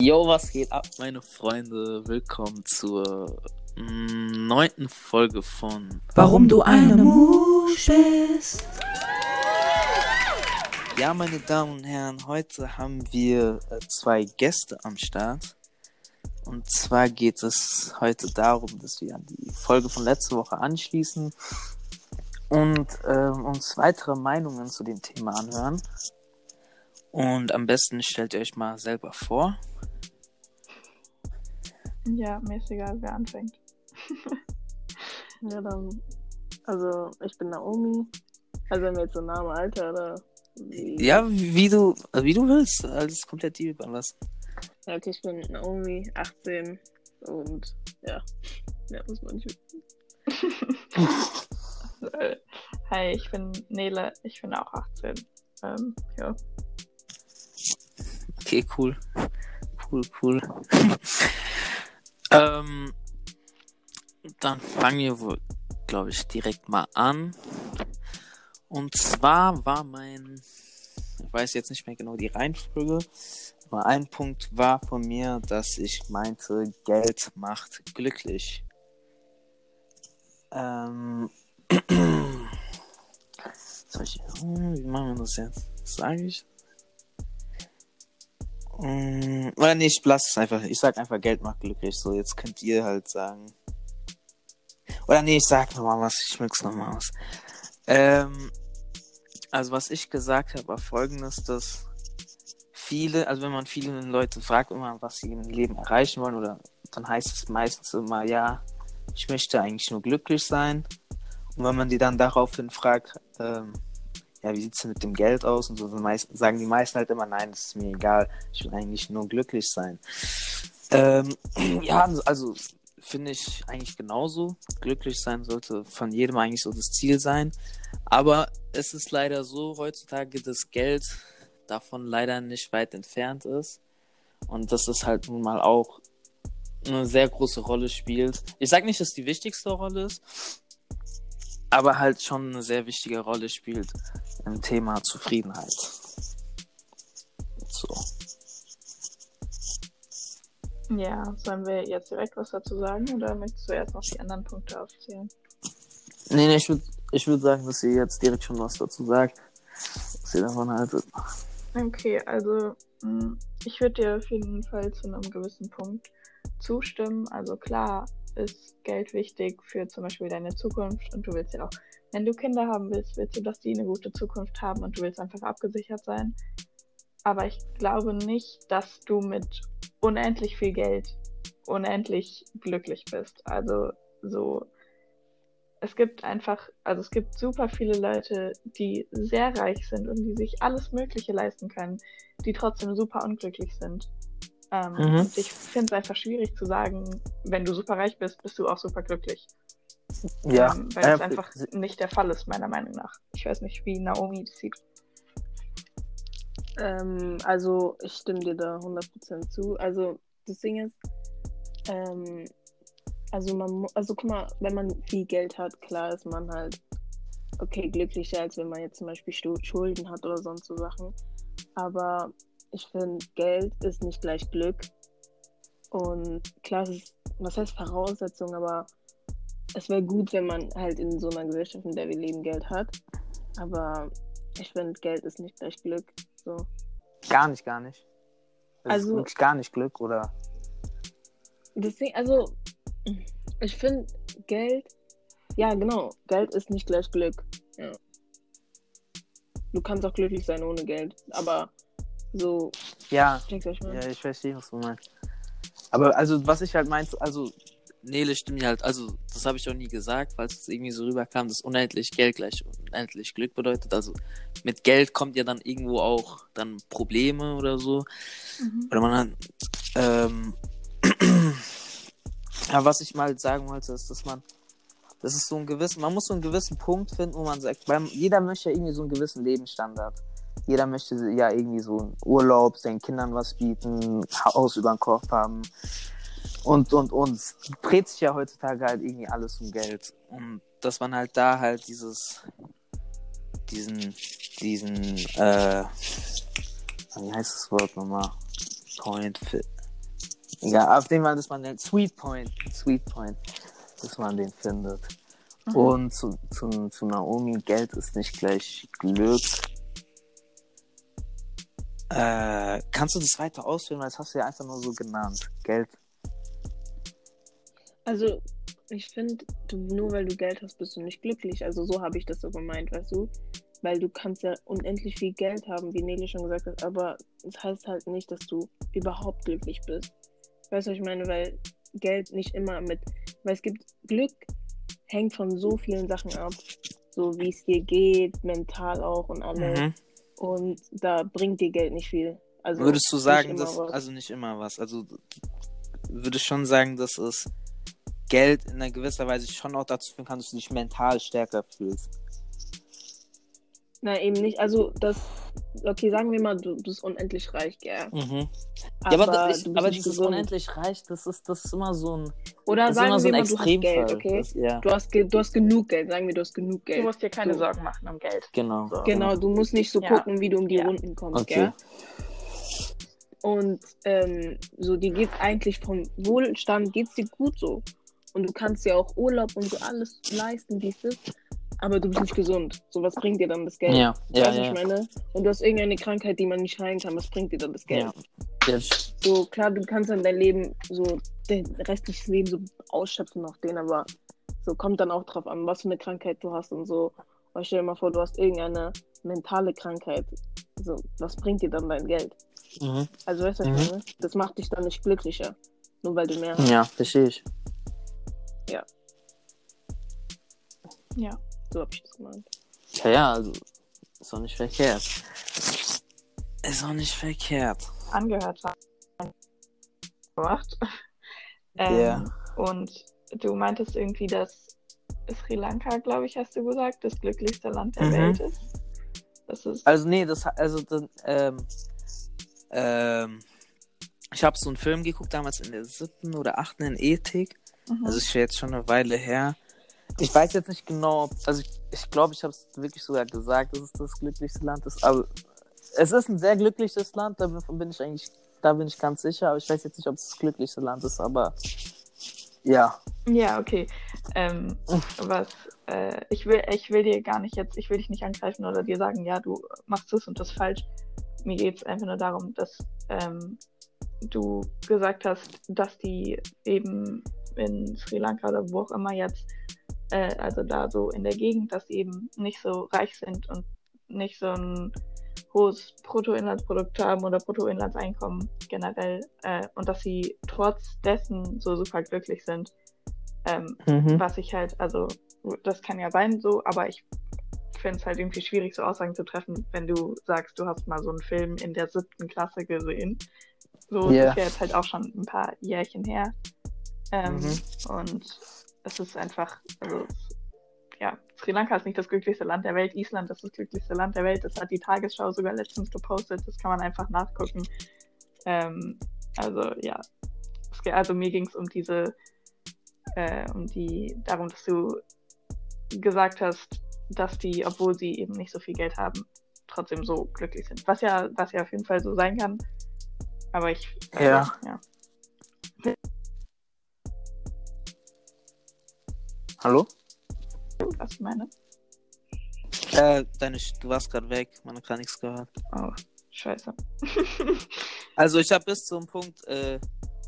Yo, was geht ab, meine Freunde? Willkommen zur mm, neunten Folge von Warum du eine Musch bist. Ja, meine Damen und Herren, heute haben wir äh, zwei Gäste am Start. Und zwar geht es heute darum, dass wir an die Folge von letzter Woche anschließen und ähm, uns weitere Meinungen zu dem Thema anhören. Und am besten stellt ihr euch mal selber vor. Ja, mir ist egal, wer anfängt. Ja, dann. Also, ich bin Naomi. Also, wenn wir jetzt so Name, Alter oder. Wie? Ja, wie du, wie du willst. Alles komplett dir überlassen. Ja, okay, ich bin Naomi, 18. Und ja. Ja, muss man nicht wissen. Hi, ich bin Nele, ich bin auch 18. Ähm, ja. Okay, cool. Cool, cool. Ähm, dann fangen wir wohl, glaube ich, direkt mal an. Und zwar war mein, ich weiß jetzt nicht mehr genau die Reihenfolge, aber ein Punkt war von mir, dass ich meinte, Geld macht glücklich. Ähm, hm, wie machen wir das jetzt? Sage ich? Mm, Oder nee, ich lasse es einfach. Ich sag einfach, Geld macht glücklich. So, jetzt könnt ihr halt sagen. Oder nee, ich sag nochmal was. Ich mix nochmal was. Ähm, also was ich gesagt habe, war folgendes, dass viele, also wenn man viele Leute fragt immer, was sie im Leben erreichen wollen, oder dann heißt es meistens immer, ja, ich möchte eigentlich nur glücklich sein. Und wenn man die dann daraufhin fragt, ähm, ja, wie sieht's denn mit dem Geld aus? Und so sagen die meisten halt immer, nein, das ist mir egal, ich will eigentlich nur glücklich sein. Ähm, ja, also finde ich eigentlich genauso. Glücklich sein sollte von jedem eigentlich so das Ziel sein. Aber es ist leider so heutzutage, dass Geld davon leider nicht weit entfernt ist. Und dass es halt nun mal auch eine sehr große Rolle spielt. Ich sag nicht, dass die wichtigste Rolle ist, aber halt schon eine sehr wichtige Rolle spielt im Thema Zufriedenheit. So. Ja, sollen wir jetzt direkt was dazu sagen oder möchtest du erst noch die anderen Punkte aufzählen? Nee, nee, ich würde ich würd sagen, dass ihr jetzt direkt schon was dazu sagt. Was ihr davon haltet. Okay, also mh, ich würde dir auf jeden Fall zu einem gewissen Punkt zustimmen. Also klar ist Geld wichtig für zum Beispiel deine Zukunft und du willst ja auch, wenn du Kinder haben willst, willst du, dass die eine gute Zukunft haben und du willst einfach abgesichert sein. Aber ich glaube nicht, dass du mit unendlich viel Geld unendlich glücklich bist. Also so, es gibt einfach, also es gibt super viele Leute, die sehr reich sind und die sich alles Mögliche leisten können, die trotzdem super unglücklich sind. Ähm, Mhm. und Ich finde es einfach schwierig zu sagen, wenn du super reich bist, bist du auch super glücklich. Ja, ähm, weil das äh, einfach nicht der Fall ist, meiner Meinung nach. Ich weiß nicht, wie Naomi das sieht. Ähm, also, ich stimme dir da 100% zu. Also, das Ding ist, ähm, also man, also guck mal, wenn man viel Geld hat, klar ist man halt, okay, glücklicher, als wenn man jetzt zum Beispiel Schulden hat oder sonst so Sachen. Aber ich finde, Geld ist nicht gleich Glück. Und klar, es ist, was heißt Voraussetzung, aber es wäre gut, wenn man halt in so einer Gesellschaft, in der wir leben, Geld hat. Aber ich finde, Geld ist nicht gleich Glück. So. gar nicht, gar nicht. Das ist Also- wirklich gar nicht Glück, oder? Deswegen, also, ich finde, Geld, ja, genau, Geld ist nicht gleich Glück. Ja. Du kannst auch glücklich sein ohne Geld, aber so, Ja, ich ja, ich verstehe, was du meinst. Aber also, was ich halt meinte, also, Nele stimmt ja halt, also, das habe ich auch nie gesagt, weil es irgendwie so rüberkam, dass unendlich Geld gleich unendlich Glück bedeutet. Also, mit Geld kommt ja dann irgendwo auch dann Probleme oder so. Oder man hat, ähm, aber was ich mal sagen wollte, ist, dass man, das ist so ein gewissen, man muss so einen gewissen Punkt finden, wo man sagt, weil jeder möchte ja irgendwie so einen gewissen Lebensstandard. Jeder möchte ja irgendwie so einen Urlaub, seinen Kindern was bieten, Haus über den Kopf haben. Und, und, und. Dreht sich ja heutzutage halt irgendwie alles um Geld. Und dass man halt da halt dieses, diesen, diesen, äh, wie heißt das Wort nochmal? Point, Ja, auf jeden Fall, dass man den Sweet Point, Sweet Point, dass man den findet. Mhm. Und zu, zu, zu Naomi, Geld ist nicht gleich Glück. Äh, kannst du das weiter ausführen, weil das hast du ja einfach nur so genannt. Geld. Also, ich finde, nur weil du Geld hast, bist du nicht glücklich. Also, so habe ich das so gemeint, weißt du? Weil du kannst ja unendlich viel Geld haben, wie Nelly schon gesagt hat, aber das heißt halt nicht, dass du überhaupt glücklich bist. Weißt du, was ich meine? Weil Geld nicht immer mit. Weil es gibt Glück, hängt von so vielen Sachen ab. So wie es dir geht, mental auch und alles. Mhm. Und da bringt dir Geld nicht viel. Also Würdest du sagen, dass, was. also nicht immer was, also würdest schon sagen, dass es Geld in einer gewisser Weise schon auch dazu führen kann, dass du dich mental stärker fühlst. Nein, eben nicht. Also das, okay, sagen wir mal, du bist unendlich reich, gell? Mhm. Aber, ja, aber, das, du bist aber dieses gesund. unendlich reich, das ist, das ist immer so ein, Oder das ist sagen so wir ein mal, du hast. Geld, okay? Das, ja, Du hast, ge- du hast genug Geld, sagen wir, du hast genug Du Geld. musst dir keine So. Sorgen machen um Geld. genau. So. Genau, du musst nicht so Ja. gucken, wie du um die Ja. Runden kommst, Okay. gell? Und ähm, so, dir geht eigentlich vom Wohlstand geht's dir gut so. Und du kannst dir auch Urlaub und so alles leisten, wie es ist. Aber du bist nicht gesund. So, was bringt dir dann das Geld? Ja, ja, weißt du, was ja. ich meine? Und du hast irgendeine Krankheit, die man nicht heilen kann. Was bringt dir dann das Geld? ja. Jetzt, So, klar, du kannst dann dein Leben, so, dein restliches Leben so ausschöpfen nach denen, aber so kommt dann auch drauf an, was für eine Krankheit du hast und so. Und stell dir mal vor, du hast irgendeine mentale Krankheit. So, was bringt dir dann dein Geld? mhm. Also, weißt du, was Mhm. ich meine? Das macht dich dann nicht glücklicher. Nur weil du mehr hast. Ja, verstehe ich. Ja. So hab ich das gemeint. Ja, ja, also, ist auch nicht verkehrt. Ist auch nicht verkehrt. Angehört haben. Gemacht. Ähm, Ja. Und du meintest irgendwie, dass Sri Lanka, glaube ich, hast du gesagt, das glücklichste Land der Mhm. Welt ist. Das ist. Also nee, das also dann, ähm, ähm, ich habe so einen Film geguckt damals in der siebten oder achten in Ethik. Mhm. Also ist jetzt schon eine Weile her. Ich weiß jetzt nicht genau, also ich glaube, ich, glaub, ich habe es wirklich sogar gesagt, dass es das glücklichste Land ist. Aber es ist ein sehr glückliches Land, davon bin ich eigentlich, da bin ich ganz sicher. Aber ich weiß jetzt nicht, ob es das glücklichste Land ist. Aber ja, Ja, okay. Ähm, was, äh, ich will, ich will dir gar nicht jetzt, ich will dich nicht angreifen oder dir sagen, ja, du machst das und das falsch. Mir geht es einfach nur darum, dass ähm, du gesagt hast, dass die eben in Sri Lanka oder wo auch immer jetzt, äh, also da so in der Gegend, dass die eben nicht so reich sind und nicht so ein hohes Bruttoinlandsprodukt haben oder Bruttoinlandseinkommen generell äh, und dass sie trotz dessen so super glücklich sind. Ähm, mhm. was ich halt, also das kann ja sein so, aber ich finde es halt irgendwie schwierig, so Aussagen zu treffen, wenn du sagst, du hast mal so einen Film in der siebten Klasse gesehen. So, das ist ja jetzt halt auch schon ein paar Jährchen her. Ähm, Mhm. Und es ist einfach, also ja, Sri Lanka ist nicht das glücklichste Land der Welt, Island ist das glücklichste Land der Welt. Das hat die Tagesschau sogar letztens gepostet, das kann man einfach nachgucken. Ähm, also ja, es, also mir ging es um diese, äh, um die, darum, dass du gesagt hast, dass die, obwohl sie eben nicht so viel Geld haben, trotzdem so glücklich sind. Was ja, was ja auf jeden Fall so sein kann. Aber ich, also, Ja. ja. Hallo? Was meine? Äh, deine, du warst gerade weg, man hat gar nichts gehört. Oh, scheiße. Also ich habe bis zum Punkt, äh,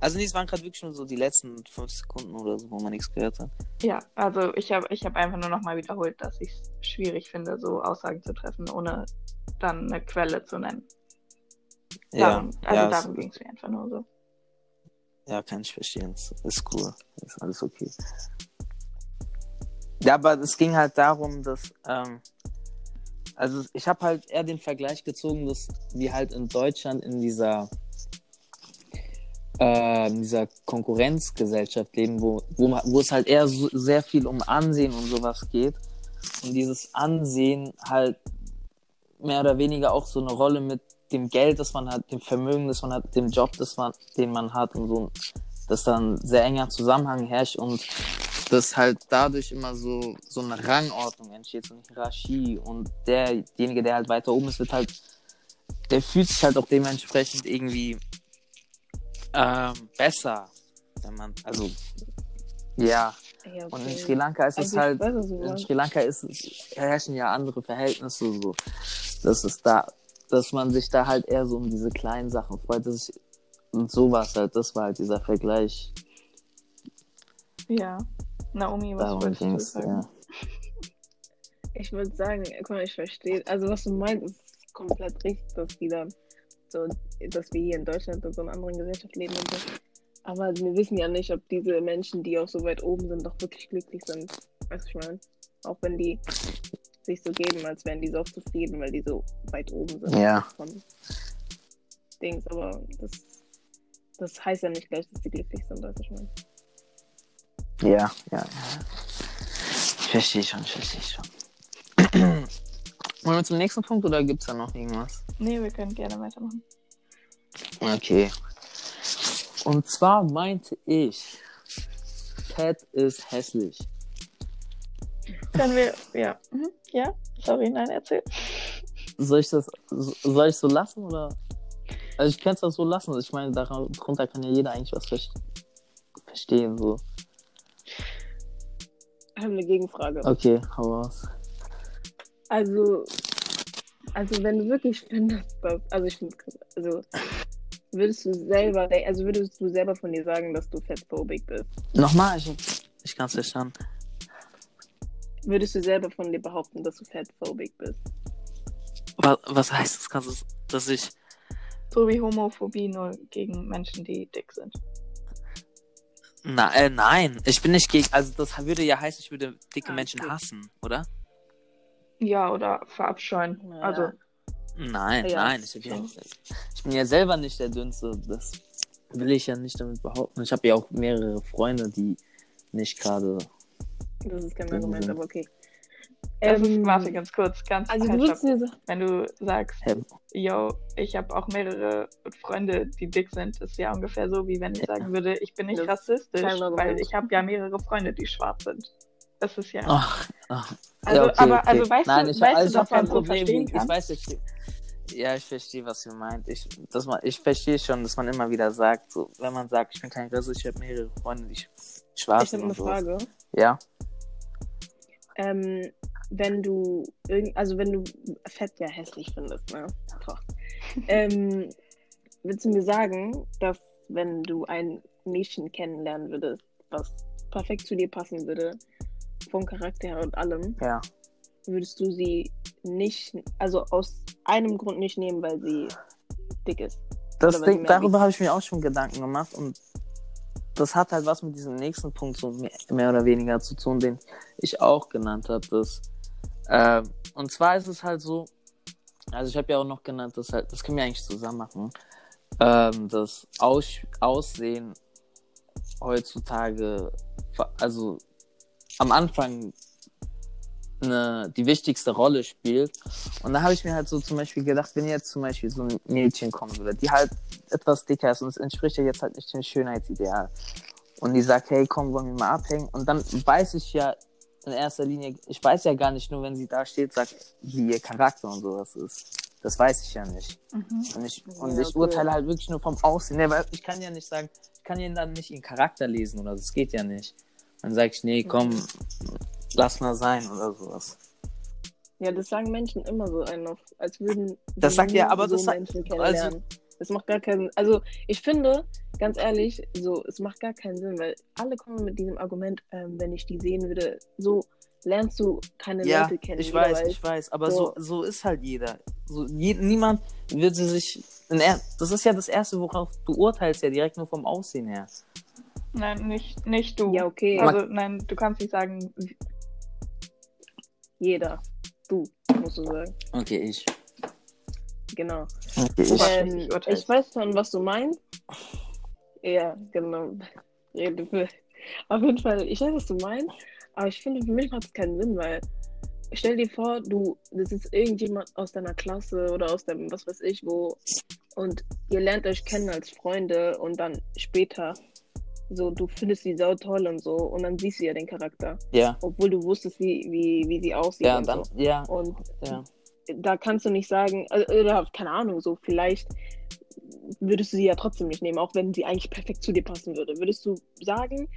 also nee, es waren gerade wirklich nur so die letzten fünf Sekunden oder so, wo man nichts gehört hat. Ja, also ich habe ich hab einfach nur nochmal wiederholt, dass ich es schwierig finde, so Aussagen zu treffen, ohne dann eine Quelle zu nennen. Darum, also ja, darum ging es mir einfach nur so. Ja, kann ich verstehen. Ist cool. Ist alles okay. Ja, aber es ging halt darum, dass, ähm, also ich habe halt eher den Vergleich gezogen, dass wir halt in Deutschland in dieser, äh, in dieser Konkurrenzgesellschaft leben, wo, wo, wo es halt eher so, sehr viel um Ansehen und sowas geht. Und dieses Ansehen halt mehr oder weniger auch so eine Rolle mit dem Geld, das man hat, dem Vermögen, das man hat, dem Job, das man, den man hat und so, dass dann sehr enger Zusammenhang herrscht und dass halt dadurch immer so, so eine Rangordnung entsteht, so eine Hierarchie und derjenige, der halt weiter oben ist, wird halt, der fühlt sich halt auch dementsprechend irgendwie Ähm, besser. Wenn man, also, ja. Ja, Und in okay. Sri Lanka ist es Also ich halt, in. Sri Lanka ist es, herrschen ja andere Verhältnisse so. Das ist da, dass man sich da halt eher so um diese kleinen Sachen freut. Das ist, und sowas halt, das war halt dieser Vergleich. Ja. Naomi, was Darum wolltest du sagen? ja. Ich würde sagen, guck mal, ich verstehe. Also was du meinst, ist komplett richtig, dass die dann so, dass wir hier in Deutschland in so einer anderen Gesellschaft leben und so. Aber wir wissen ja nicht, ob diese Menschen, die auch so weit oben sind, doch wirklich glücklich sind. Weißt du, ich meine? Auch wenn die sich so geben, als wären die so auch zufrieden, weil die so weit oben sind. Ja. Von Dings. Aber das, das heißt ja nicht gleich, dass die glücklich sind, weißt du, ich meine? Ja, ja, ja. Ich verstehe schon, ich verstehe schon. Wollen wir zum nächsten Punkt oder gibt's da noch irgendwas? Nee, wir können gerne weitermachen. Okay. Und zwar meinte ich, Fett ist hässlich. Können wir, ja. Mhm. Ja, sorry, nein, erzähl. Soll ich das, so- soll ich so lassen oder? Also ich könnte es auch so lassen. Ich meine, darunter kann ja jeder eigentlich was ver verstehen. So. Ich habe eine Gegenfrage. Okay, hau raus. Also, also wenn du wirklich findest, dass, also ich finde, also würdest du selber, also würdest du selber von dir sagen, dass du fettphobic bist? Nochmal, ich, ich kann es verstanden. Würdest du selber von dir behaupten, dass du fettphobic bist? Was, was heißt das? Kannst du, dass ich. So wie Homophobie nur gegen Menschen, die dick sind. Na, äh, nein, ich bin nicht gegen. Also, das würde ja heißen, ich würde dicke Ah, Menschen okay. hassen, oder? Ja, oder verabscheuen. Ja. Also, Nein, Ja. nein, ich, ja, ich bin ja selber nicht der Dünnste. Das will ich ja nicht damit behaupten. Ich habe ja auch mehrere Freunde, die nicht gerade. Das ist kein. Argument, aber okay. Das Ähm, ist, warte ganz kurz, ganz Also halt, du sagen, Wenn du sagst, Hä? yo, ich habe auch mehrere Freunde, die dick sind, ist ja ungefähr so, wie wenn ich Ja. sagen würde, ich bin nicht Das ist rassistisch, weil ich habe ja mehrere Freunde, die schwarz sind. Das ist ja. Ach, ach. Also, ja, okay, aber, okay. also weißt Nein, du, ich, weißt also du, ich habe dass man kein so Problem. verstehen Ich kann? weiß, ich, ja, ich verstehe, was ihr meint. Ich, dass man, ich verstehe schon, dass man immer wieder sagt, so, wenn man sagt, ich bin kein Rassist, ich habe mehrere Freunde, die sch- schwarz ich sind. habe eine so. Frage. Ja. Ähm, wenn du irgend, also wenn du Fett ja hässlich findest, ne? Ähm, willst du mir sagen, dass wenn du ein Mädchen kennenlernen würdest, was perfekt zu dir passen würde, vom Charakter her und allem, Ja. würdest du sie nicht, also aus einem Grund nicht nehmen, weil sie dick ist? Das Ding, darüber habe ich mir auch schon Gedanken gemacht und das hat halt was mit diesem nächsten Punkt so mehr, mehr oder weniger zu tun, den ich auch genannt habe. Ähm, und zwar ist es halt so, also ich habe ja auch noch genannt, das halt, das können wir eigentlich zusammen machen, ähm, das Aus Aussehen heutzutage, also am Anfang eine, die wichtigste Rolle spielt. Und da habe ich mir halt so zum Beispiel gedacht, wenn jetzt zum Beispiel so ein Mädchen kommen würde, die halt etwas dicker ist und es entspricht ja jetzt halt nicht dem Schönheitsideal. Und die sagt, hey, komm, wollen wir mal abhängen? Und dann weiß ich ja in erster Linie, ich weiß ja gar nicht nur, wenn sie da steht, sagt, wie ihr Charakter und sowas ist. Das weiß ich ja nicht. Mhm. Und ich, und Ja, ich okay. urteile halt wirklich nur vom Aussehen. Ja, weil ich kann ja nicht sagen, ich kann ja dann nicht ihren Charakter lesen oder so. Das geht ja nicht. Dann sag ich, nee, komm, lass mal sein oder sowas. Ja, das sagen Menschen immer so einen auf, als würden Das sagt ja, aber so das sagt- Menschen das macht gar keinen Also ich finde, ganz ehrlich, so, es macht gar keinen Sinn, weil alle kommen mit diesem Argument, ähm, wenn ich die sehen würde, so lernst du keine Ja, Leute kennen. ich jeder weiß, ich weiß, aber so, So. so ist halt jeder. So, je, niemand wird sie sich. Das ist ja das Erste, worauf du urteilst, ja direkt nur vom Aussehen her. Nein, nicht, nicht du. Ja, okay, Also, nein, du kannst nicht sagen, jeder. Du, musst du sagen. Okay, ich. Genau. Okay, ich- Ähm, ich weiß schon, was du meinst. Ja, genau. Auf jeden Fall, ich weiß, was du meinst, aber ich finde, für mich macht es keinen Sinn, weil stell dir vor, du, das ist irgendjemand aus deiner Klasse oder aus dem, was weiß ich, wo, und ihr lernt euch kennen als Freunde und dann später, so, du findest sie sau toll und so, und dann siehst du ja den Charakter, Ja. obwohl du wusstest, wie, wie, wie sie aussieht Ja, und dann, so. ja, Und ja. Da kannst du nicht sagen, also, oder keine Ahnung, so vielleicht würdest du sie ja trotzdem nicht nehmen, auch wenn sie eigentlich perfekt zu dir passen würde. Würdest du sagen,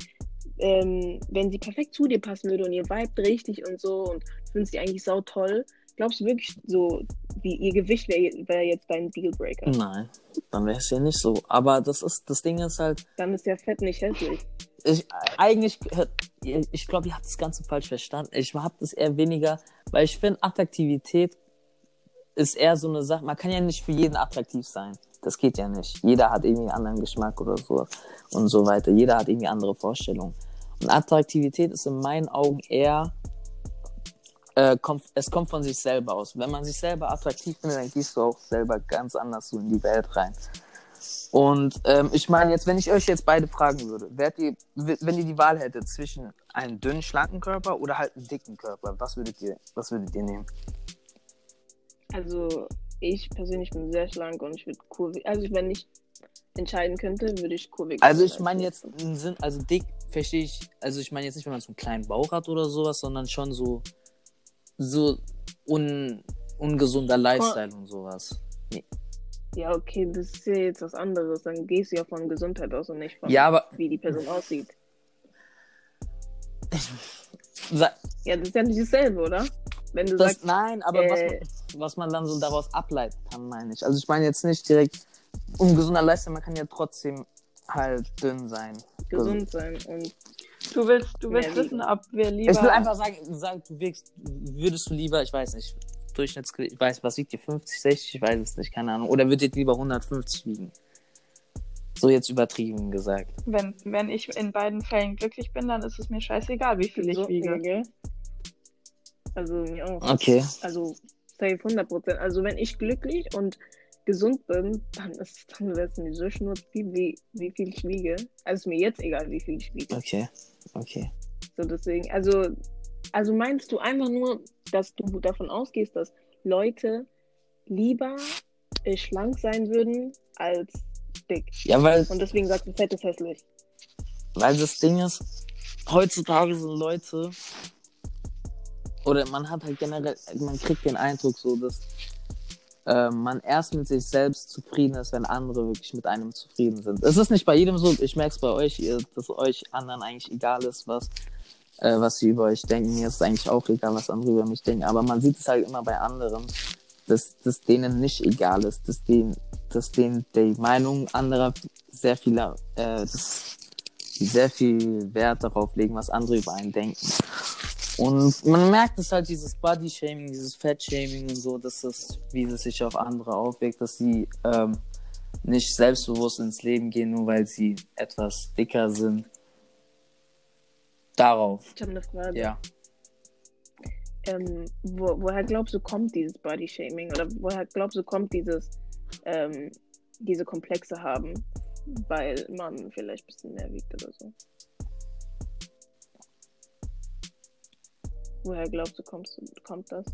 ähm, wenn sie perfekt zu dir passen würde und ihr Vibe richtig und so und findest sie eigentlich sau toll, glaubst du wirklich so, wie ihr Gewicht wäre wär jetzt dein Dealbreaker? Nein, dann wäre es ja nicht so. Aber das ist, das Ding ist halt, Dann ist ja Fett nicht hässlich. ich, eigentlich, ich glaube, ihr habt das Ganze falsch verstanden. Ich habe das eher weniger, weil ich finde, Attraktivität ist eher so eine Sache, man kann ja nicht für jeden attraktiv sein. Das geht ja nicht. Jeder hat irgendwie einen anderen Geschmack oder so und so weiter. Jeder hat irgendwie andere Vorstellungen. Und Attraktivität ist in meinen Augen eher, äh, kommt, es kommt von sich selber aus. Wenn man sich selber attraktiv findet, dann gehst du auch selber ganz anders so in die Welt rein. Und ähm, ich meine jetzt, wenn ich euch jetzt beide fragen würde, ihr, wenn ihr die Wahl hättet zwischen einem dünnen, schlanken Körper oder halt einem dicken Körper, was würdet ihr, was würdet ihr nehmen? Also, ich persönlich bin sehr schlank und ich würde kurvig. Also, wenn ich entscheiden könnte, würde ich kurvig. Also ich meine jetzt Sinn, also dick verstehe ich, also ich meine jetzt nicht, wenn man so einen kleinen Bauch hat oder sowas, sondern schon so, so un, ungesunder Lifestyle und sowas. Ja, okay, das ist ja jetzt was anderes. Dann gehst du ja von Gesundheit aus und nicht von, Ja, aber wie die Person aussieht. Ja, das ist ja nicht dasselbe, oder? Wenn du das, sagst, nein, aber was, äh, man, was man dann so daraus ableiten kann, meine ich. Also ich meine jetzt nicht direkt ungesunder Lifestyle, man kann ja trotzdem halt dünn sein. gesund sein und Du willst, du willst wissen, ob wir lieber. Ich will einfach sagen, sagen du wirkst, würdest du lieber, ich weiß nicht, Durchschnittsgewicht, ich weiß, was wiegt ihr, 50, 60, ich weiß es nicht, keine Ahnung. Oder würdet ihr lieber 150 wiegen? So jetzt übertrieben gesagt. wenn, wenn ich in beiden Fällen glücklich bin, dann ist es mir scheißegal, wie viel ich so, wiege. gell? Also mir auch. Okay. Also safe 100 Prozent. Also wenn ich glücklich und gesund bin, dann ist dann wäre es mir so schnurz, wie, wie, wie viel ich wiege. Also ist mir jetzt egal, wie viel ich wiege. Okay. Okay. So deswegen, also, also meinst du einfach nur, dass du davon ausgehst, dass Leute lieber äh, schlank sein würden als dick. Ja, weil, Und deswegen sagst du, fett ist hässlich. weil das Ding ist, heutzutage sind Leute, oder man hat halt generell, man kriegt den Eindruck so, dass äh, man erst mit sich selbst zufrieden ist, wenn andere wirklich mit einem zufrieden sind. Es ist nicht bei jedem so, ich merke es bei euch, ihr, dass euch anderen eigentlich egal ist, was, äh, was sie über euch denken. Mir ist eigentlich auch egal, was andere über mich denken, aber man sieht es halt immer bei anderen, dass, dass denen nicht egal ist, dass denen, dass denen die Meinung anderer sehr viel, äh, sehr viel Wert darauf legen, was andere über einen denken. Und man merkt es halt, dieses Body-Shaming, dieses Fat-Shaming und so, dass das, wie das sich auf andere aufwirkt, dass sie ähm, nicht selbstbewusst ins Leben gehen, nur weil sie etwas dicker sind. Darauf, Ich habe eine Frage. ja. Ähm, wo, woher glaubst du, kommt dieses Body-Shaming? Oder woher glaubst du, kommt dieses, ähm, diese Komplexe haben? Weil man vielleicht ein bisschen mehr wiegt oder so. Woher glaubst du, kommst, kommt das?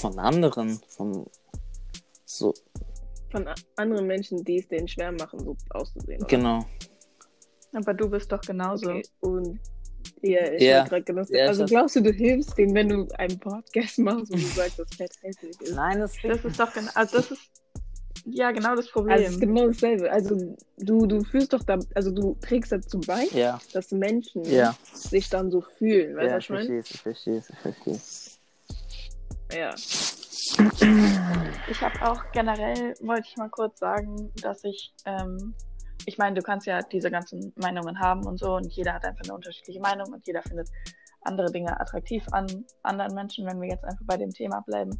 Von anderen, von so, Von anderen Menschen, die es denen schwer machen, so auszusehen. Oder? genau. Aber du bist doch genauso. Okay. Und ja, ich Ja. ja. gerade. Ja, ich also glaubst du, du hilfst denen, wenn du einen Podcast machst und du sagst, dass Fett hässlich ist? Nein, das Das ist doch genau, also das ist ja genau das Problem. Also es ist genau dasselbe. Also du, du fühlst doch da, also du trägst dazu bei, Ja, dass Menschen ja. sich dann so fühlen. Weißt du, Ja, was ich meine? verstehe es, ich verstehe es, ich verstehe es. Ja. Ich habe auch generell, wollte ich mal kurz sagen, dass ich, ähm, ich meine, du kannst ja diese ganzen Meinungen haben und so und jeder hat einfach eine unterschiedliche Meinung und jeder findet andere Dinge attraktiv an anderen Menschen, wenn wir jetzt einfach bei dem Thema bleiben.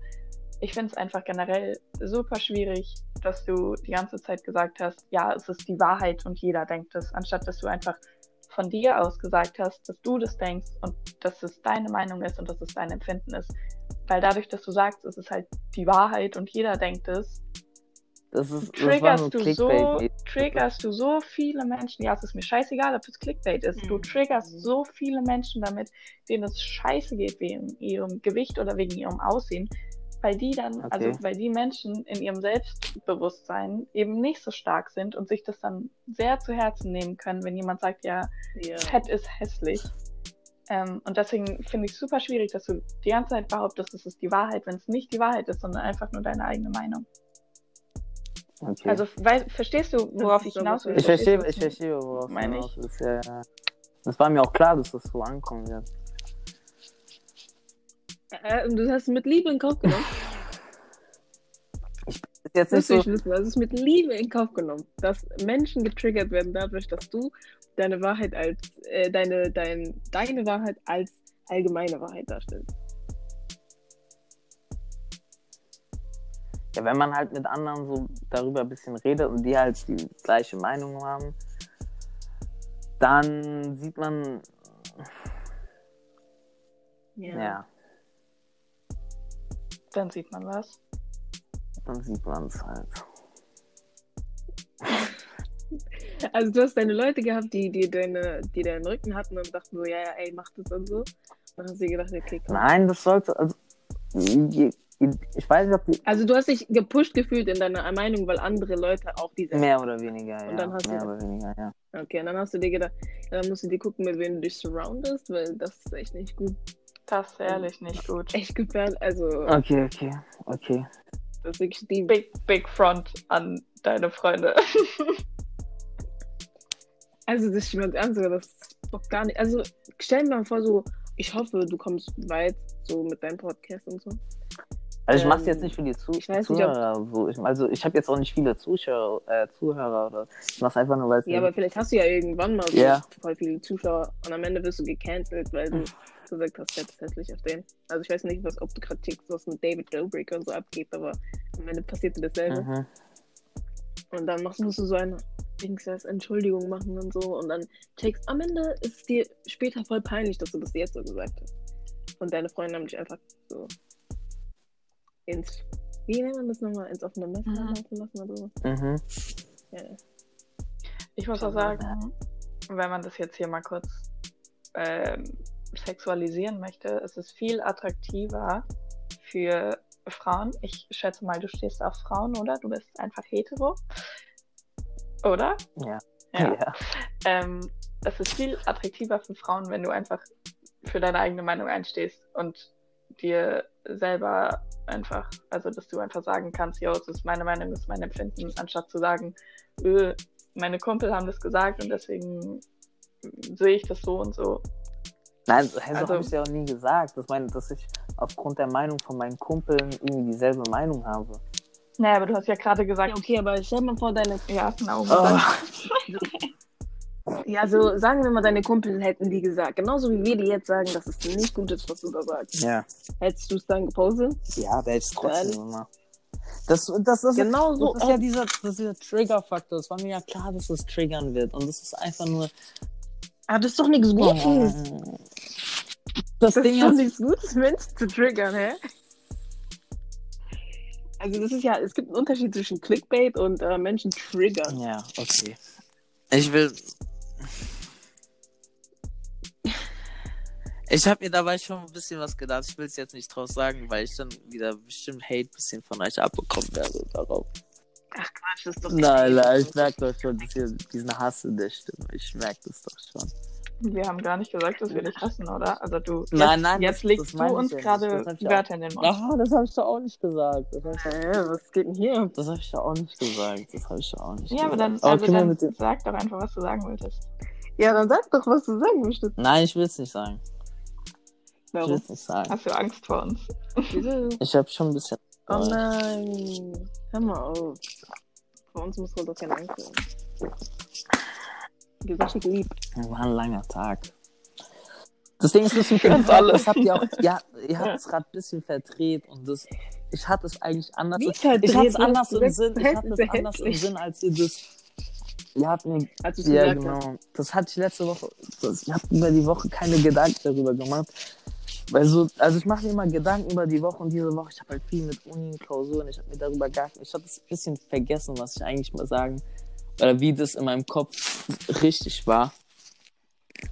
Ich finde es einfach generell super schwierig, dass du die ganze Zeit gesagt hast, ja, es ist die Wahrheit und jeder denkt es, anstatt dass du einfach von dir aus gesagt hast, dass du das denkst und dass es deine Meinung ist und dass es dein Empfinden ist. Weil dadurch, dass du sagst, es ist halt die Wahrheit und jeder denkt es, Das ist, das triggerst du so, triggerst du so viele Menschen. Ja, es ist mir scheißegal, ob es Clickbait ist. Du Mhm. triggerst so viele Menschen damit, denen es scheiße geht wegen ihrem Gewicht oder wegen ihrem Aussehen, weil die dann, Okay. also weil die Menschen in ihrem Selbstbewusstsein eben nicht so stark sind und sich das dann sehr zu Herzen nehmen können, wenn jemand sagt, ja, ja. Fett ist hässlich. Ähm, und deswegen finde ich es super schwierig, dass du die ganze Zeit behauptest, es ist die Wahrheit, wenn es nicht die Wahrheit ist, sondern einfach nur deine eigene Meinung. Okay. Also, weil, verstehst du, worauf ich hinaus will? ich verstehe, ich verstehe, worauf meine hinaus ja, ja. Das war mir auch klar, dass das so ankommen wird. Äh, und du hast es mit Liebe in Kauf genommen. Ist jetzt Das nicht so. ich wissen. Hast es mit Liebe in Kauf genommen, dass Menschen getriggert werden dadurch, dass du deine Wahrheit als äh, deine, dein, deine Wahrheit als allgemeine Wahrheit darstellst. Ja, wenn man halt mit anderen so darüber ein bisschen redet und die halt die gleiche Meinung haben, dann sieht man, ja, Dann sieht man was. dann sieht man es halt. Also du hast deine Leute gehabt, die, die, deine, die deinen Rücken hatten und dachten so, ja, ja, ey, mach das und so. Dann hast du dir gedacht, okay, komm. Nein, das sollte, also, ich weiß nicht, ob die, Also du hast dich gepusht gefühlt in deiner Meinung, weil andere Leute auch diese. mehr oder weniger, ja, Und dann hast du- mehr oder weniger, ja. Okay, und dann hast du dir gedacht, ja, dann musst du dir gucken, mit wem du dich surroundest, weil das ist echt nicht gut. Das ist ehrlich nicht gut. Echt gefährlich. Also, Okay, okay, okay. das ist wirklich die. Big, big front an deine Freunde. Also, das stimmt ernst, aber das ist doch gar nicht. Also, stell mir mal vor, so, ich hoffe, du kommst weit, so mit deinem Podcast und so. Also ich mach's Ähm, jetzt nicht für die Zu ich weiß nicht, ob- Zuhörer. so. ich, also ich habe jetzt auch nicht viele Zuschauer, äh, Zuhörer oder ich mach's einfach nur, weil Ja, aber vielleicht hast du ja irgendwann mal so Ja. voll viele Zuschauer und am Ende wirst du gecancelt, weil du gesagt hast, fett ist hässlich auf den. Also, ich weiß nicht, was, ob du gerade checkst, was mit David Dobrik und so abgeht, aber am Ende passiert dir dasselbe. mhm. Und dann machst, musst du so eine Dings als Entschuldigung machen und so. Und dann checkst, am Ende ist es dir später voll peinlich, dass du das jetzt so gesagt hast. Und deine Freunde haben dich einfach so ins, wie nennt man das nochmal, ins offene Messer Mhm. laufen lassen oder so. Mhm. Ja. Ich muss auch sagen, wenn man das jetzt hier mal kurz ähm, sexualisieren möchte, ist es viel attraktiver für Frauen. Ich schätze mal, du stehst auf Frauen, oder? Du bist einfach hetero. Oder? Ja. Ja. ja. Ähm, es ist viel attraktiver für Frauen, wenn du einfach für deine eigene Meinung einstehst und dir selber einfach, also dass du einfach sagen kannst, yo, es ist meine Meinung, es ist mein Empfinden, anstatt zu sagen, öh, meine Kumpel haben das gesagt und deswegen sehe ich das so und so. Nein, so Also- habe ich ja auch nie gesagt. Das meine, dass ich aufgrund der Meinung von meinen Kumpeln irgendwie dieselbe Meinung habe. Naja, aber du hast ja gerade gesagt, okay, aber stell mal vor, deine. ja, genau. Oh. Ja, also sagen wir mal, deine Kumpel hätten die gesagt. Genauso wie wir dir jetzt sagen, dass es nicht gut ist, was du da sagst. Ja. Hättest du es dann gepostet? Ja, der ist trotzdem immer. Das, das, das, Genau so. das ist ja dieser, das ist dieser Trigger-Faktor. Es war mir ja klar, dass es triggern wird. Und das ist einfach nur. Aber das ist doch nichts Gutes. Das, Das Ding ist doch nichts Gutes, Menschen zu triggern, hä? Also das ist ja, es gibt einen Unterschied zwischen Clickbait und äh, Menschen triggern. Ja, okay. Ich will. Ich habe mir dabei schon ein bisschen was gedacht. Ich will es jetzt nicht draus sagen, weil ich dann wieder bestimmt Hate bisschen von euch abbekommen werde darauf. Ach Quatsch, das ist doch Nein, nein, ich merke doch schon diesen, diesen Hass in der Stimme. Ich merke das doch schon. Wir haben gar nicht gesagt, dass wir dich hassen, oder? Also du, Nein, jetzt, nein, jetzt das- legst das du uns ja nicht. gerade hab Wörter in den Mund. Aha, das habe ich doch auch nicht gesagt. Das habe ich, Äh, was geht denn hier? das hab ich doch auch nicht gesagt. Das habe ich doch auch nicht Ja, aber gesagt. dann, also mal dann dem- sag doch einfach, was du sagen wolltest. Ja, dann sag doch, was du sagen möchtest. Nein, ich will es nicht sagen. Ich will Warum? es nicht sagen. Hast du Angst vor uns? Ich habe schon ein bisschen. Oh nein. Hör mal auf. Vor uns muss Angst haben. Wir sind richtig lieb. War ein langer Tag. Das Ding ist, das, mit dem uns alle. das habt ihr auch, ja, ihr habt es gerade ein bisschen verdreht und das, ich hatte es eigentlich anders. Wie ich verdreht? hatte es anders im Sinn, ich hatte es anders im. Sinn, als ihr das, ihr habt mir, ja genau, das hatte ich letzte Woche, das, ich habe über die Woche keine Gedanken darüber gemacht, weil so, also ich mache mir immer Gedanken über die Woche und diese Woche, ich habe halt viel mit Uni, Klausuren, ich habe mir darüber gar, ich habe es ein bisschen vergessen, was ich eigentlich mal sagen, oder wie das in meinem Kopf richtig war.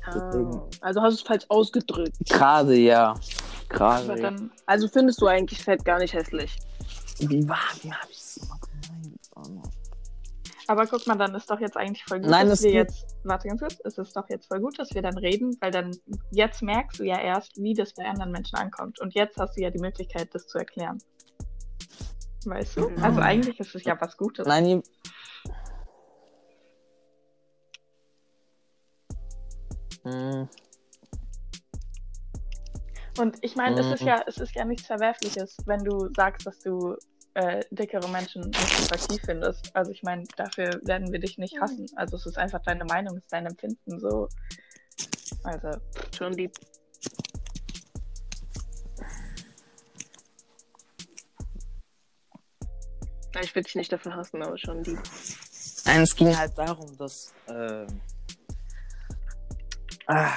Ah, Also hast du es falsch ausgedrückt. Gerade, ja. Gerade. dann, Also findest du eigentlich Fett gar nicht hässlich. Wie war, wie habe ich es immer. Aber guck mal, dann ist doch jetzt eigentlich voll gut, Nein, dass das wir jetzt, warte ganz kurz, es ist doch jetzt voll gut, dass wir dann reden, weil dann jetzt merkst du ja erst, wie das bei anderen Menschen ankommt. Und jetzt hast du ja die Möglichkeit, das zu erklären. Weißt du? Mhm. Also eigentlich ist es ja was Gutes. Nein, ihr- Hm, Und ich meine, es ist Mhm. ja, es ist ja nichts Verwerfliches, wenn du sagst, dass du äh, dickere Menschen nicht attraktiv findest. Also ich meine, dafür werden wir dich nicht hassen. Also es ist einfach deine Meinung, es ist dein Empfinden so. Also, Schon die. Ja, Ich würde dich nicht dafür hassen, aber schon die. Nein, es ging halt darum, dass. Ähm, ah,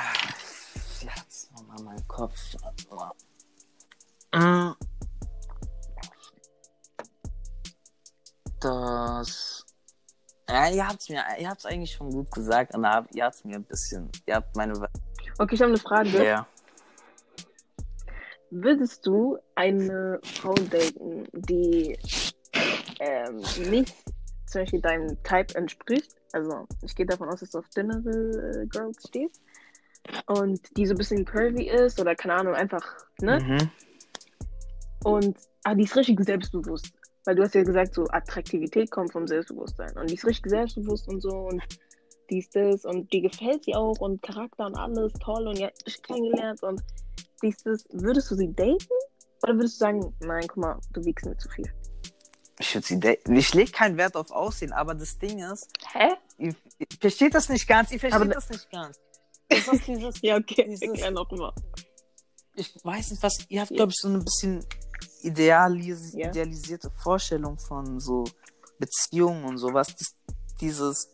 jetzt nochmal mein Kopf. Mm. Das. Ja, ihr habt's mir, ihr habt's eigentlich schon gut gesagt, und hab, ihr habt's mir ein bisschen, ihr habt meine, Okay, ich habe eine Frage. ja. Würdest du eine Frau daten, die ähm, nicht zum Beispiel deinem Type entspricht? Also, ich gehe davon aus, dass du auf dünnere äh, Girls stehst. Und die so ein bisschen curvy ist oder keine Ahnung, einfach, ne? Mhm. Und ah, die ist richtig selbstbewusst. Weil du hast ja gesagt, so Attraktivität kommt vom Selbstbewusstsein. Und die ist richtig selbstbewusst und so und die ist das und die gefällt sie auch und Charakter und alles toll und ja, ich kennengelernt und die ist das. Würdest du sie daten? Oder würdest du sagen, nein, guck mal, du wiegst mir zu viel? Ich würde sie daten. Ich lege keinen Wert auf Aussehen, aber das Ding ist, hä? ihr, ihr versteht das nicht ganz, ihr versteht Aber- das nicht ganz. Das ist dieses, Ja, okay, Dieses- erklär noch mal. ich weiß nicht, was, ihr habt, Ja. glaube ich, so ein bisschen idealis Ja. idealisierte Vorstellung von so Beziehungen und sowas. Das, dieses,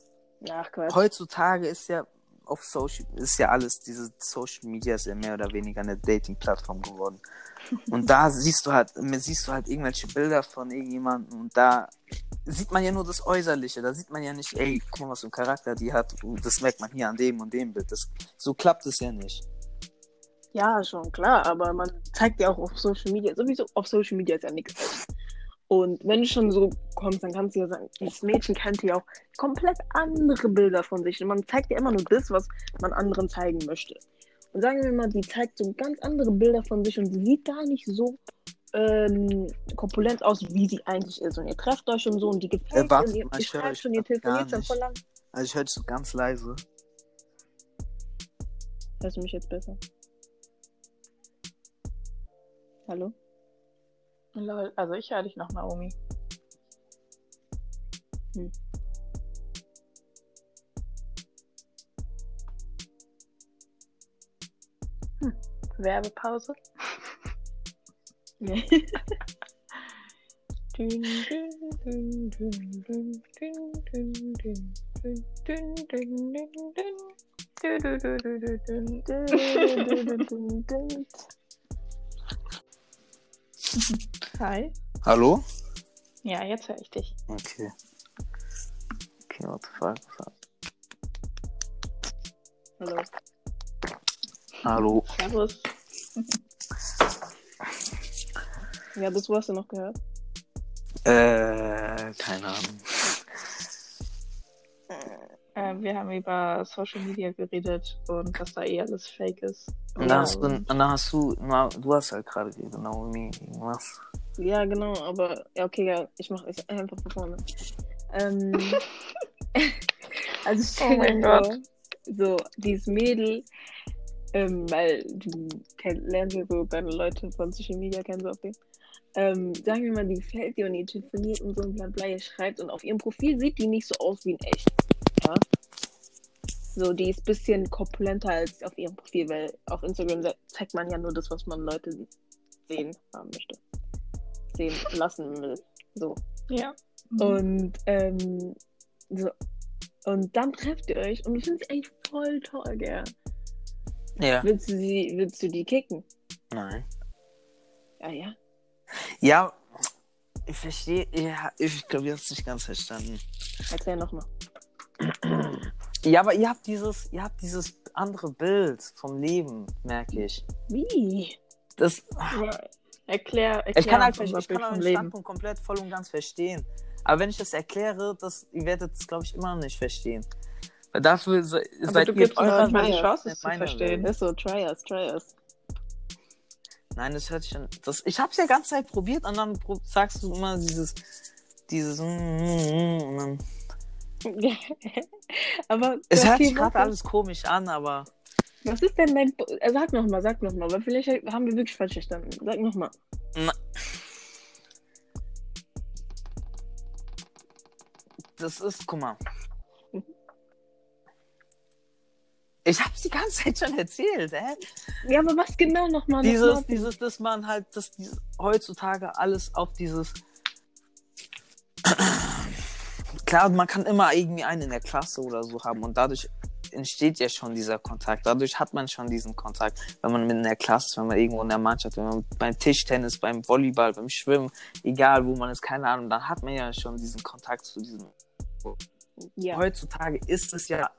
Ach, heutzutage ist ja auf Social, ist ja alles, diese Social Media ist ja mehr oder weniger eine Dating-Plattform geworden. Und da siehst du halt, siehst du halt irgendwelche Bilder von irgendjemandem und da sieht man ja nur das Äußerliche. Da sieht man ja nicht, ey, guck mal, was für ein Charakter die hat. Das merkt man hier an dem und dem Bild. Das, so klappt es ja nicht. Ja, schon klar, aber man zeigt ja auch auf Social Media, sowieso auf Social Media ist ja nichts. Und wenn du schon so kommst, dann kannst du ja sagen, dieses Mädchen kennt ja auch komplett andere Bilder von sich. Und man zeigt ja immer nur das, was man anderen zeigen möchte. Und sagen wir mal, die zeigt so ganz andere Bilder von sich und sie sieht gar nicht so ähm, korpulent aus, wie sie eigentlich ist. Und ihr trefft euch schon so und die gefällt Äh, warte und ihr, ihr schreibt schon, ihr telefoniert schon voll lang. Also ich höre dich so ganz leise. Hörst du mich jetzt besser? Hallo? Lol, also ich höre dich noch, Naomi. Hm. Werbepause. Nee. Hi. Hallo? Ja, jetzt höre ich dich. Okay. Okay, what the fuck? Hallo. Hallo. Servus. Ja, das hast du noch gehört. Äh, keine Ahnung. Äh, wir haben über Social Media geredet und dass da eh alles fake ist. Und dann hast du, und dann hast du, na, du hast halt gerade geredet, Naomi, irgendwas. Ja, genau, aber ja, okay, ja, ich mache es einfach von vorne. Ähm, also stell Oh mein vor, Gott. so dieses Mädel, ähm, weil du kenn, lernst ja so deine Leute von Social Media kennen so auf den. Ähm, sagen wir mal, die gefällt dir und ihr telefoniert und so und bla bla, ihr schreibt und auf ihrem Profil sieht die nicht so aus wie in echt. So, die ist ein bisschen korpulenter als auf ihrem Profil, weil auf Instagram zeigt man ja nur das, was man Leute sehen haben möchte. Sehen lassen will. So. Ja. Und ähm, so. Und dann trefft ihr euch und du findest sie eigentlich voll toll, gell? Ja. Willst du sie, willst du die kicken? Nein. Ja, ja. Ja, ich verstehe, ja, ich glaube, ihr habt es nicht ganz verstanden. Erzähl nochmal. Ja, aber ihr habt dieses, ihr habt dieses andere Bild vom Leben, merke ich. Wie? Das, Erklär, erklär ich kann halt, ich kann vom euren Leben. Standpunkt komplett voll und ganz verstehen. Aber wenn ich das erkläre, das, ihr werdet es, glaube ich, immer noch nicht verstehen. Weil dafür se, Aber seid du ihr gibst eurer manchmal die Chance, es zu verstehen. Ist so, try us, try us. Nein, das hört sich schon. Das, ich hab's ja ganze Zeit probiert und dann sagst du immer dieses. Dieses. mm, mm, mm, und dann, aber es hört sich gerade alles komisch an, aber. Was ist denn dein. Also sag nochmal, sag nochmal, weil vielleicht haben wir wirklich falsch verstanden. Sag nochmal. Das ist, guck mal. Ich hab's die ganze Zeit schon erzählt, hä? Ja, aber was genau nochmal? Dieses, dieses, dass man halt, dass dieses, heutzutage alles auf dieses. Klar, man kann immer irgendwie einen in der Klasse oder so haben und dadurch entsteht ja schon dieser Kontakt. Dadurch hat man schon diesen Kontakt, wenn man mit in der Klasse ist, wenn man irgendwo in der Mannschaft, wenn man beim Tischtennis, beim Volleyball, beim Schwimmen, egal wo man ist, keine Ahnung, dann hat man ja schon diesen Kontakt zu diesem Ja. heutzutage ist es ja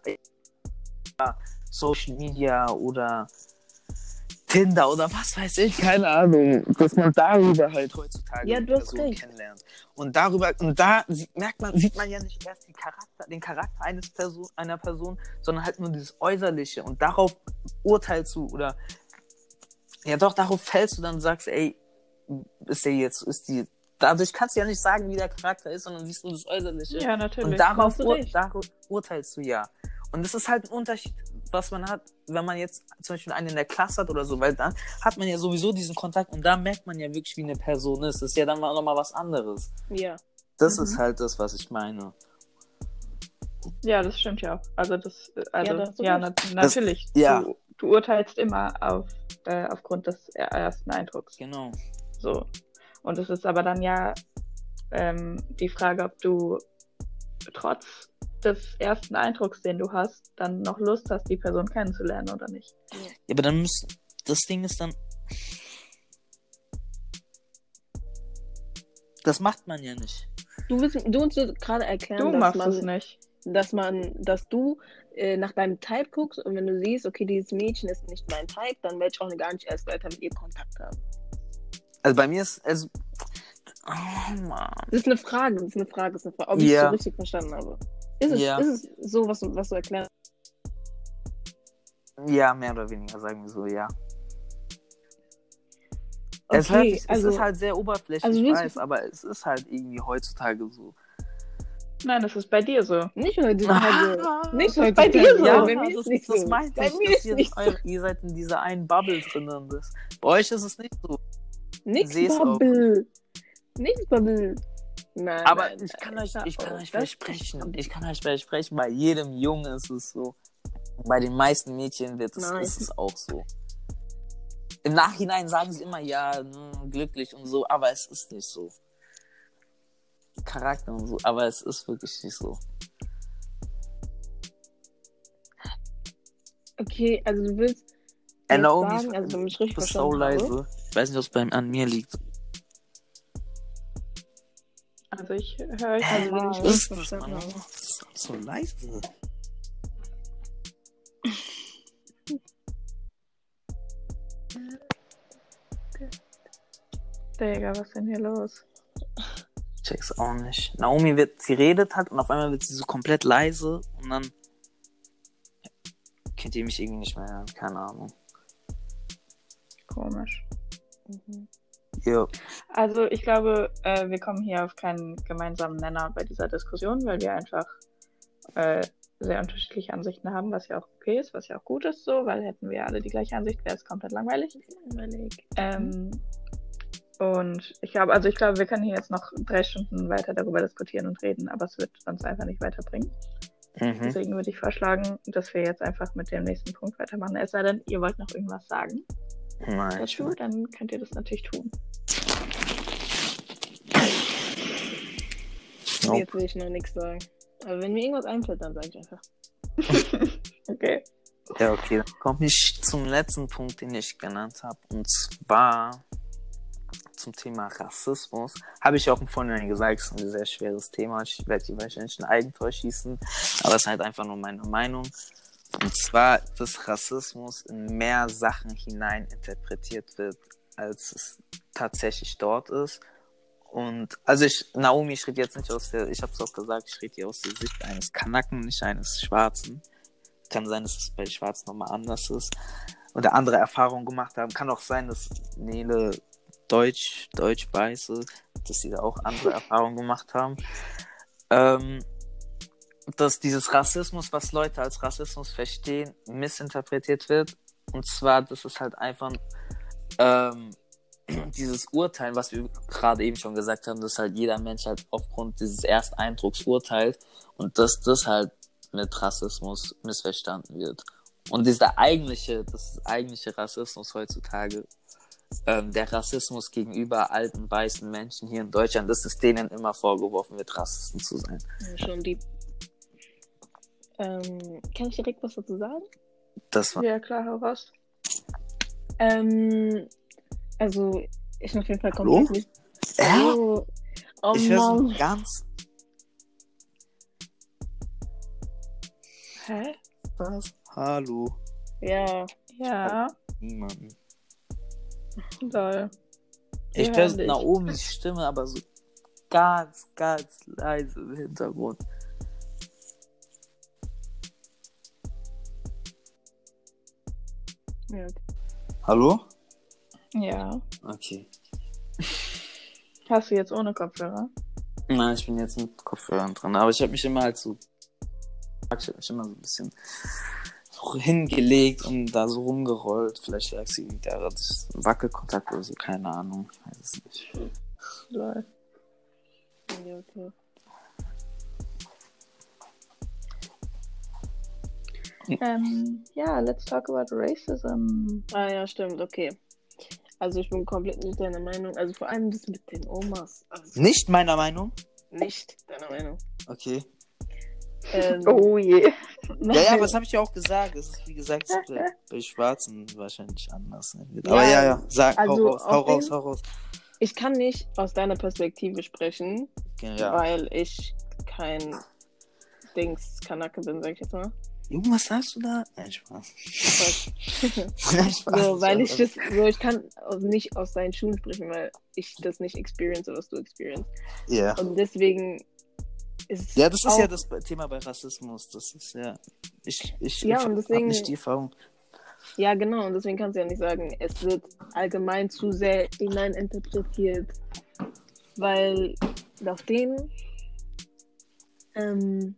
ja, Social Media oder Tinder oder was weiß ich, keine Ahnung, dass man darüber halt heutzutage Ja, die du hast Person recht. kennenlernt. Und darüber, und da sieht, merkt man, sieht man ja nicht erst die Charakter, den Charakter eines Person, einer Person, sondern halt nur dieses Äußerliche und darauf urteilst du oder ja doch, darauf fällst du dann und sagst, ey, ist der jetzt, ist die, dadurch kannst du ja nicht sagen, wie der Charakter ist, sondern siehst du das Äußerliche. Ja, natürlich. Und darauf, ur darauf urteilst du ja. Und das ist halt ein Unterschied, was man hat, wenn man jetzt zum Beispiel einen in der Klasse hat oder so, weil dann hat man ja sowieso diesen Kontakt und da merkt man ja wirklich, wie eine Person ist. Das ist ja dann mal nochmal was anderes. Ja. Das Mhm. ist halt das, was ich meine. Ja, das stimmt ja auch. Also das, äh, also ja, recht. na, natürlich. ja. Du, du urteilst immer auf, äh, aufgrund des er- ersten Eindrucks. Genau. So. Und es ist aber dann ja ähm, die Frage, ob du trotz des ersten Eindrucks, den du hast, dann noch Lust hast, die Person kennenzulernen oder nicht. Ja, aber dann müssen, das Ding ist dann, das macht man ja nicht. Du willst, du uns gerade erklären, Du dass machst man, es nicht. dass man, dass du äh, nach deinem Type guckst und wenn du siehst, okay, dieses Mädchen ist nicht mein Type, dann werde ich auch gar nicht erst weiter mit ihr Kontakt haben. Also bei mir ist, also, oh Mann. Das ist eine Frage, das ist eine Frage, das ist eine Frage, ob ich es Ja. so richtig verstanden habe. Ist es, Ja. ist es so, was du, was du erklärst? Ja, mehr oder weniger, sagen wir so, ja. es, hört Okay, sich, also, es ist halt sehr oberflächlich, also ich weiß, aber es ist halt irgendwie heutzutage so. Nein, das ist bei dir so. nicht heutzutage. Ah, nicht das ist bei dir so. Ja, bei mir das, ist nicht das so. meinte bei ich. mir ist ihr, nicht so. ihr seid in dieser einen Bubble drin. Und das, bei euch ist es nicht so. Nix Seh's auch. Bubble. Nix Bubble. Nein, Aber nein, ich kann nein. euch, ich kann euch versprechen, ich kann euch versprechen, bei jedem Jungen ist es so. Bei den meisten Mädchen wird es, ist es auch so. Im Nachhinein sagen sie immer, ja, hm, glücklich und so, aber es ist nicht so. Charakter und so, aber es ist wirklich nicht so. Okay, also du willst Naomi, sagen, also du bist so leise. Ich weiß nicht, ob es bei an mir liegt. Also ich höre euch Also, ich normal. Was ist das, Mann? habe. Das ist so leise. Digga, was ist denn hier los? check's auch nicht. Naomi wird, sie redet halt und auf einmal wird sie so komplett leise und dann kennt ihr mich irgendwie nicht mehr. Keine Ahnung. Komisch. Mhm. Ja. Also ich glaube, äh, wir kommen hier auf keinen gemeinsamen Nenner bei dieser Diskussion, weil wir einfach äh, sehr unterschiedliche Ansichten haben, was ja auch okay ist, was ja auch gut ist so, weil hätten wir alle die gleiche Ansicht, wäre es komplett langweilig. Langweilig. Ähm, und ich glaube, also ich glaube, wir können hier jetzt noch drei Stunden weiter darüber diskutieren und reden, aber es wird uns einfach nicht weiterbringen. Mhm. Deswegen würde ich vorschlagen, dass wir jetzt einfach mit dem nächsten Punkt weitermachen. Es sei denn, ihr wollt noch irgendwas sagen Nein, dazu, dann könnt ihr das natürlich tun. Nope. Jetzt will ich noch nichts sagen. Aber wenn mir irgendwas einfällt, dann sage ich einfach. Okay. Ja, okay. Dann komme ich zum letzten Punkt, den ich genannt habe. Und zwar zum Thema Rassismus. Habe ich auch im Vorhinein gesagt, es ist ein sehr schweres Thema. Ich werde hier wahrscheinlich ein Eigentor schießen. Aber es ist halt einfach nur meine Meinung. Und zwar, dass Rassismus in mehr Sachen hinein interpretiert wird, als es tatsächlich dort ist. Und also ich, Naomi, ich rede jetzt nicht aus der, ich habe es auch gesagt, ich rede hier aus der Sicht eines Kanaken, nicht eines Schwarzen. Kann sein, dass es bei Schwarzen nochmal anders ist. Oder andere Erfahrungen gemacht haben. Kann auch sein, dass Nele Deutsch, Deutsch-Weiße, dass sie da auch andere Erfahrungen gemacht haben. Ähm, dass dieses Rassismus, was Leute als Rassismus verstehen, missinterpretiert wird. Und zwar, dass es halt einfach ähm, dieses Urteil, was wir gerade eben schon gesagt haben, dass halt jeder Mensch halt aufgrund dieses Ersteindrucks urteilt und dass das halt mit Rassismus missverstanden wird. Und dieser eigentliche, das eigentliche Rassismus heutzutage, ähm, der Rassismus gegenüber alten weißen Menschen hier in Deutschland, dass es denen immer vorgeworfen wird, Rassisten zu sein. Ja, schon die. Ähm, kann ich direkt was dazu sagen? Das war Ja, klar, hau raus. Ähm, also, ich bin auf jeden Fall Hallo? komplett nicht. Ja? Hallo. Oh ich höre so Mann. ganz Hä? was. Hallo. Ja. Ja, Niemanden. lol. Ich höre. Naomis Stimme, aber so ganz, ganz leise im Hintergrund. ja. Hallo? Ja. Okay. Hast du jetzt ohne Kopfhörer? Nein, ich bin jetzt mit Kopfhörern dran, aber ich habe mich immer halt so. Ich habe mich immer so ein bisschen so hingelegt und da so rumgerollt. Vielleicht lag sie da das Wackelkontakt oder so, keine Ahnung. Ich weiß es nicht. Lol. ja okay. Ähm, ja, let's talk about racism. Ah ja, stimmt, okay. Also ich bin komplett nicht deiner Meinung. Also vor allem das mit den Omas. Also Nicht meiner Meinung? nicht deiner Meinung. Okay. Ähm, Oh je. Ja, ja, aber das habe ich ja auch gesagt. Es ist, wie gesagt, bei, bei Schwarzen wahrscheinlich anders. sein wird. Ja, Aber ja, ja, sag, also hau raus, hau raus, hau raus. Ich kann nicht aus deiner Perspektive sprechen, Ja. weil ich kein Dings Kanake bin, sag ich jetzt mal. Junge, was sagst du da? Nein, Spaß. Nein, Spaß. So, weil ich das, so ich kann nicht aus deinen Schuhen sprechen, weil ich das nicht experience, was du experience. Ja. Und deswegen ist Ja, das ist ja das Thema bei Rassismus. Das ist ja. Ich, ich Ja, und habe nicht die Erfahrung. Ja, genau, und deswegen kannst du ja nicht sagen, es wird allgemein zu sehr hineininterpretiert, weil auf den, ähm,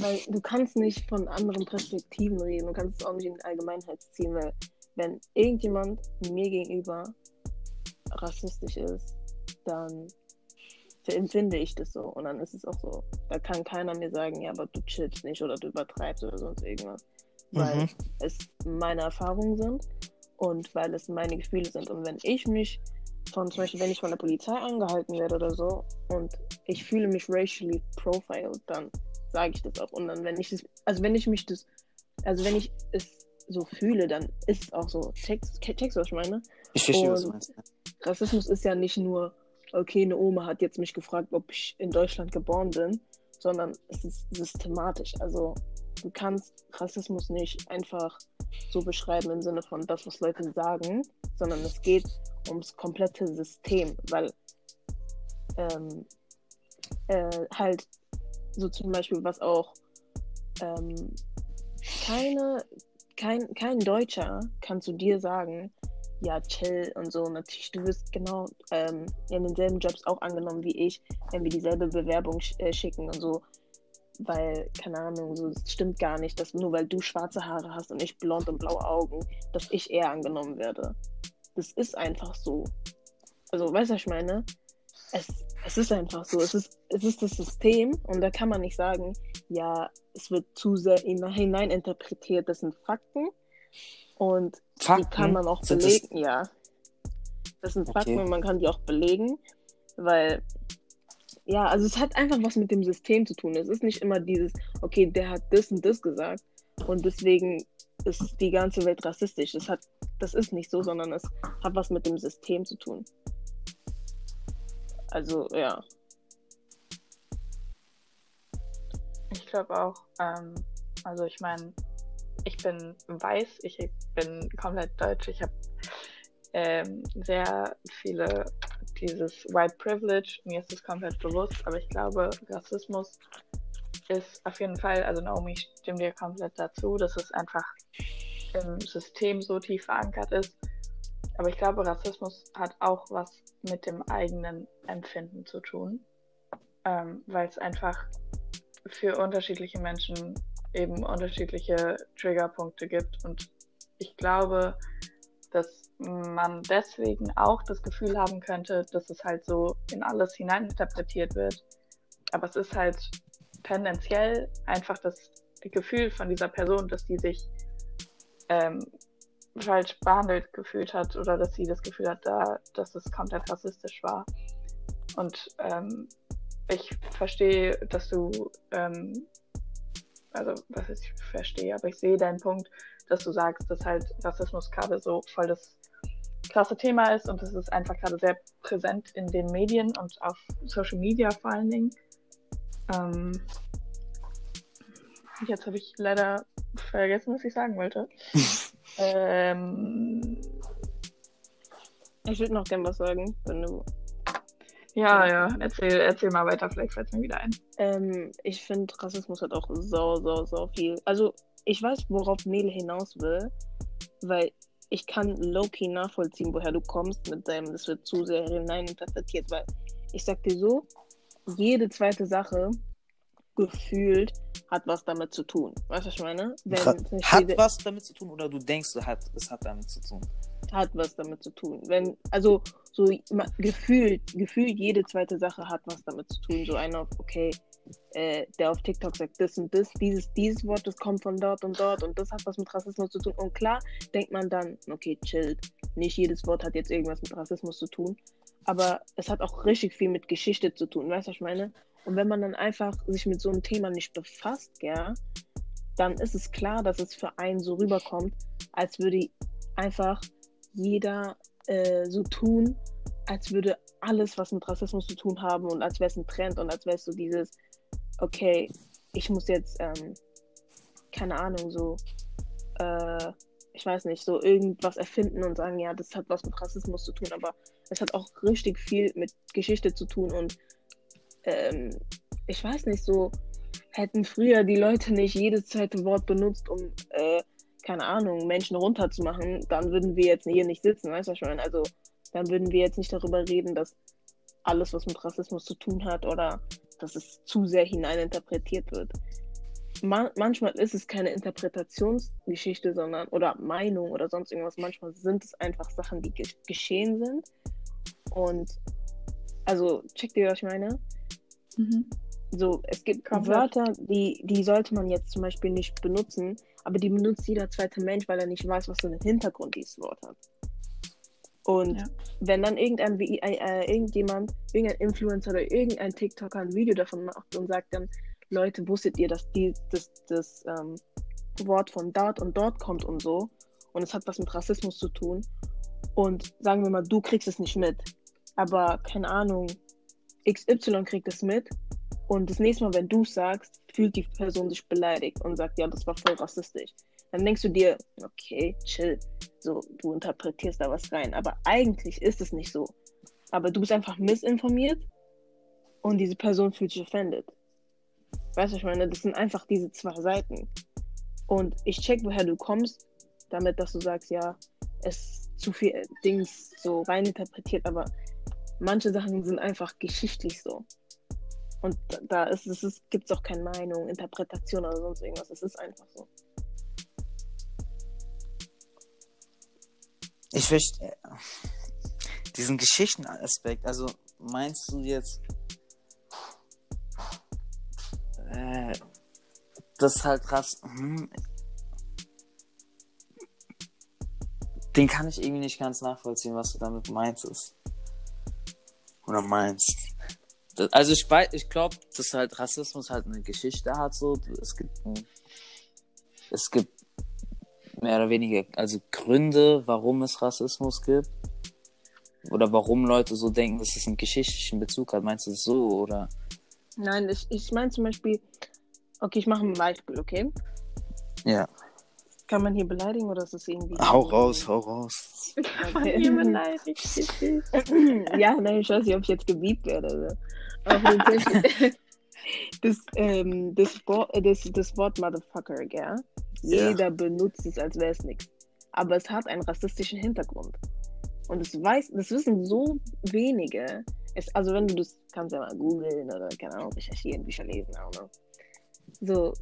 weil du kannst nicht von anderen Perspektiven reden, du kannst es auch nicht in die Allgemeinheit ziehen, weil wenn irgendjemand mir gegenüber rassistisch ist, dann empfinde ich das so und dann ist es auch so. Da kann keiner mir sagen, ja, aber du chillst nicht oder du übertreibst oder sonst irgendwas. Weil Mhm. es meine Erfahrungen sind und weil es meine Gefühle sind. Und wenn ich mich von, zum Beispiel, wenn ich von der Polizei angehalten werde oder so und ich fühle mich racially profiled, dann sage ich das auch. Und dann, wenn ich es, also wenn ich mich das, also wenn ich es so fühle, dann ist es auch so. Checkst, checkst was ich meine? Ich verstehe, was du meinst. Rassismus ist ja nicht nur, okay, eine Oma hat jetzt mich gefragt, ob ich in Deutschland geboren bin, sondern es ist systematisch. Also du kannst Rassismus nicht einfach so beschreiben im Sinne von das, was Leute sagen, sondern es geht ums komplette System, weil ähm, äh, halt so zum Beispiel, was auch ähm, keine, kein, kein Deutscher kann zu dir sagen, ja, chill und so. Natürlich, du wirst genau ähm, in denselben Jobs auch angenommen wie ich, wenn wir dieselbe Bewerbung sch äh, schicken und so. Weil, keine Ahnung, so es stimmt gar nicht, dass nur weil du schwarze Haare hast und ich blond und blaue Augen, dass ich eher angenommen werde. Das ist einfach so. Also, weißt du, was ich meine? Es, es ist einfach so. Es ist, es ist das System und da kann man nicht sagen, ja, es wird zu sehr hinein- hineininterpretiert. Das sind Fakten und Fakten die kann man auch sind belegen, ja. Das sind Fakten Okay. und man kann die auch belegen, weil, ja, also es hat einfach was mit dem System zu tun. Es ist nicht immer dieses, okay, der hat das und das gesagt und deswegen ist die ganze Welt rassistisch. Das, hat, das ist nicht so, sondern es hat was mit dem System zu tun. Also, ja. Ich glaube auch, ähm, also ich meine, ich bin weiß, ich bin komplett deutsch, ich habe ähm, sehr viele dieses White Privilege. Mir ist das komplett bewusst, aber ich glaube, Rassismus ist auf jeden Fall, also Naomi stimmt dir komplett dazu, dass es einfach im System so tief verankert ist. Aber ich glaube, Rassismus hat auch was mit dem eigenen Empfinden zu tun, ähm, weil es einfach für unterschiedliche Menschen eben unterschiedliche Triggerpunkte gibt. Und ich glaube, dass man deswegen auch das Gefühl haben könnte, dass es halt so in alles hineininterpretiert wird. Aber es ist halt tendenziell einfach das Gefühl von dieser Person, dass die sich ähm, falsch behandelt gefühlt hat oder dass sie das Gefühl hat, da, dass es komplett rassistisch war. Und ähm, ich verstehe, dass du, ähm, also was ich verstehe, aber ich sehe deinen Punkt, dass du sagst, dass halt Rassismus gerade so voll das krasse Thema ist und es ist einfach gerade sehr präsent in den Medien und auf Social Media vor allen Dingen. Ähm, jetzt habe ich leider vergessen, was ich sagen wollte. ähm, Ich würde noch gern was sagen, wenn du. ja, ja, erzähl, erzähl mal weiter, vielleicht fällt es mir wieder ein. Ähm, ich finde, Rassismus hat auch so, so, so viel. Also, ich weiß, worauf Nele hinaus will, weil ich kann low-key nachvollziehen, woher du kommst mit deinem, das wird zu sehr hineininterpretiert, weil ich sag dir so, jede zweite Sache gefühlt hat was damit zu tun. Weißt du, was ich meine? Wenn Hat der- was damit zu tun oder du denkst, es hat, es hat damit zu tun? hat was damit zu tun. Wenn, also so gefühlt, gefühlt jede zweite Sache hat was damit zu tun. So einer, okay, äh, der auf TikTok sagt das und das, dieses, dieses Wort, das kommt von dort und dort und das hat was mit Rassismus zu tun. Und klar denkt man dann, okay, chillt. Nicht jedes Wort hat jetzt irgendwas mit Rassismus zu tun. Aber es hat auch richtig viel mit Geschichte zu tun, weißt du, was ich meine? Und wenn man dann einfach sich mit so einem Thema nicht befasst, ja, dann ist es klar, dass es für einen so rüberkommt, als würde einfach jeder äh, so tun, als würde alles, was mit Rassismus zu tun haben und als wäre es ein Trend und als wäre es so dieses, okay, ich muss jetzt, ähm, keine Ahnung, so, äh, ich weiß nicht, so irgendwas erfinden und sagen, ja, das hat was mit Rassismus zu tun, aber es hat auch richtig viel mit Geschichte zu tun und ähm, ich weiß nicht, so hätten früher die Leute nicht jedes zweite Wort benutzt, um, äh, keine Ahnung, Menschen runterzumachen, dann würden wir jetzt hier nicht sitzen, weißt du, was? Also, dann würden wir jetzt nicht darüber reden, dass alles, was mit Rassismus zu tun hat oder dass es zu sehr hineininterpretiert wird. Man manchmal ist es keine Interpretationsgeschichte, sondern oder Meinung oder sonst irgendwas. Manchmal sind es einfach Sachen, die ge geschehen sind. Und also, checkt ihr, was ich meine? So, es gibt Komplett. Wörter, die, die sollte man jetzt zum Beispiel nicht benutzen, aber die benutzt jeder zweite Mensch, weil er nicht weiß, was für einen Hintergrund dieses Wort hat. Und Ja. wenn dann irgendein, äh, äh, irgendjemand, irgendein Influencer oder irgendein TikToker ein Video davon macht und sagt dann, Leute, wusstet ihr, dass die, das, das ähm, Wort von dort und dort kommt und so und es hat was mit Rassismus zu tun und sagen wir mal, du kriegst es nicht mit, aber keine Ahnung, XY kriegt es mit und das nächste Mal, wenn du sagst, fühlt die Person sich beleidigt und sagt, ja, das war voll rassistisch. Dann denkst du dir, okay, chill, so, du interpretierst da was rein. Aber eigentlich ist es nicht so. Aber du bist einfach missinformiert und diese Person fühlt sich offended. Weißt du, ich meine, das sind einfach diese zwei Seiten. Und ich check, woher du kommst, damit, dass du sagst, ja, es ist zu viel Dings so reininterpretiert, aber manche Sachen sind einfach geschichtlich so. Und da- ist es, es gibt auch keine Meinung, Interpretation oder sonst irgendwas. Es ist einfach so. Ich verstehe diesen Geschichtenaspekt. Also meinst du jetzt, äh, das halt Rass. Hm, den kann ich irgendwie nicht ganz nachvollziehen, was du damit meinst. Oder meinst. Das, also ich weiß, ich glaube, dass halt Rassismus halt eine Geschichte hat. So, es gibt, ein- es gibt mehr oder weniger, also Gründe, warum es Rassismus gibt. Oder warum Leute so denken, dass es einen geschichtlichen Bezug hat. Meinst du es so oder? Nein, ich, ich meine zum Beispiel, okay, ich mache ein Beispiel, okay? Ja. Kann man hier beleidigen oder ist das irgendwie. Hau raus, hau raus. Okay. Hier beleidigt dich. ja, nein, ich weiß nicht, ob ich jetzt gebiebt werde. Oder? Aber tatsächlich- das, ähm, das, Wort, äh, das, das Wort Motherfucker, gell? Ja. Jeder benutzt es, als wäre es nichts. Aber es hat einen rassistischen Hintergrund. Und das, weiß, das wissen so wenige. Es, also wenn du das kannst ja mal googeln oder keine Ahnung, recherchieren, Bücher lesen, auch noch. So,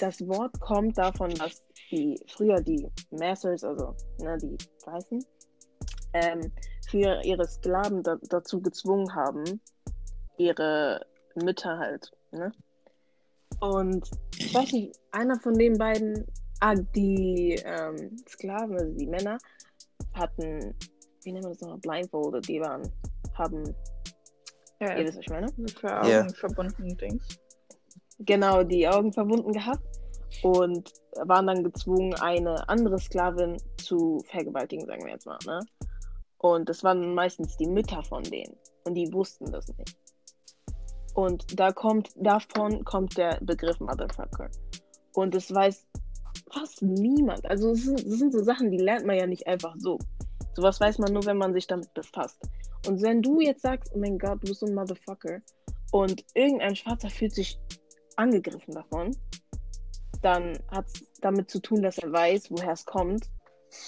das Wort kommt davon, dass die früher die Masters, also ne, die Weißen, ähm, für ihre Sklaven da, dazu gezwungen haben, ihre Mütter halt, ne? Und ich weiß nicht, einer von den beiden, ah, die ähm, Sklaven, also die Männer, hatten, wie nennt man das nochmal, blindfolded, die waren, haben, Ja, ihr wisst, was ich meine? für Augen Ja. verbunden Dings. genau die Augen verbunden gehabt und waren dann gezwungen, eine andere Sklavin zu vergewaltigen, sagen wir jetzt mal. Ne? Und das waren meistens die Mütter von denen und die wussten das nicht. Und da kommt, davon kommt der Begriff Motherfucker. Und das weiß fast niemand. Also es sind, das sind so Sachen, die lernt man ja nicht einfach so. Sowas weiß man nur, wenn man sich damit befasst. Und wenn du jetzt sagst, oh mein Gott, du bist so ein Motherfucker und irgendein Schwarzer fühlt sich angegriffen davon, dann hat es damit zu tun, dass er weiß, woher es kommt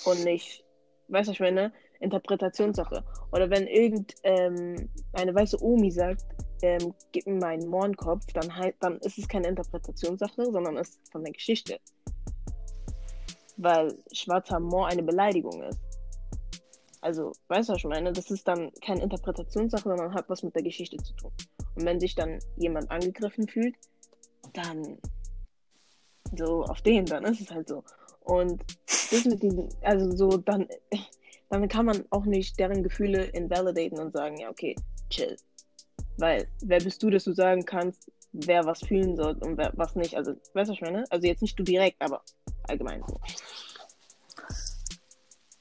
und nicht, weißt du, was ich meine, Interpretationssache. Oder wenn irgendeine ähm, weiße Omi sagt, ähm, gib mir meinen Mohrenkopf, dann, halt, dann ist es keine Interpretationssache, sondern es ist von der Geschichte. Weil schwarzer Moor eine Beleidigung ist. Also, weißt du, was ich meine? Das ist dann keine Interpretationssache, sondern hat was mit der Geschichte zu tun. Und wenn sich dann jemand angegriffen fühlt, dann so auf den, dann ist es halt so. Und das mit diesen, also so, dann, dann kann man auch nicht deren Gefühle invalidaten und sagen, ja, okay, chill. Weil, wer bist du, dass du sagen kannst, wer was fühlen soll und wer was nicht? Also, weißt du, was ich meine? Also jetzt nicht du direkt, aber allgemein so.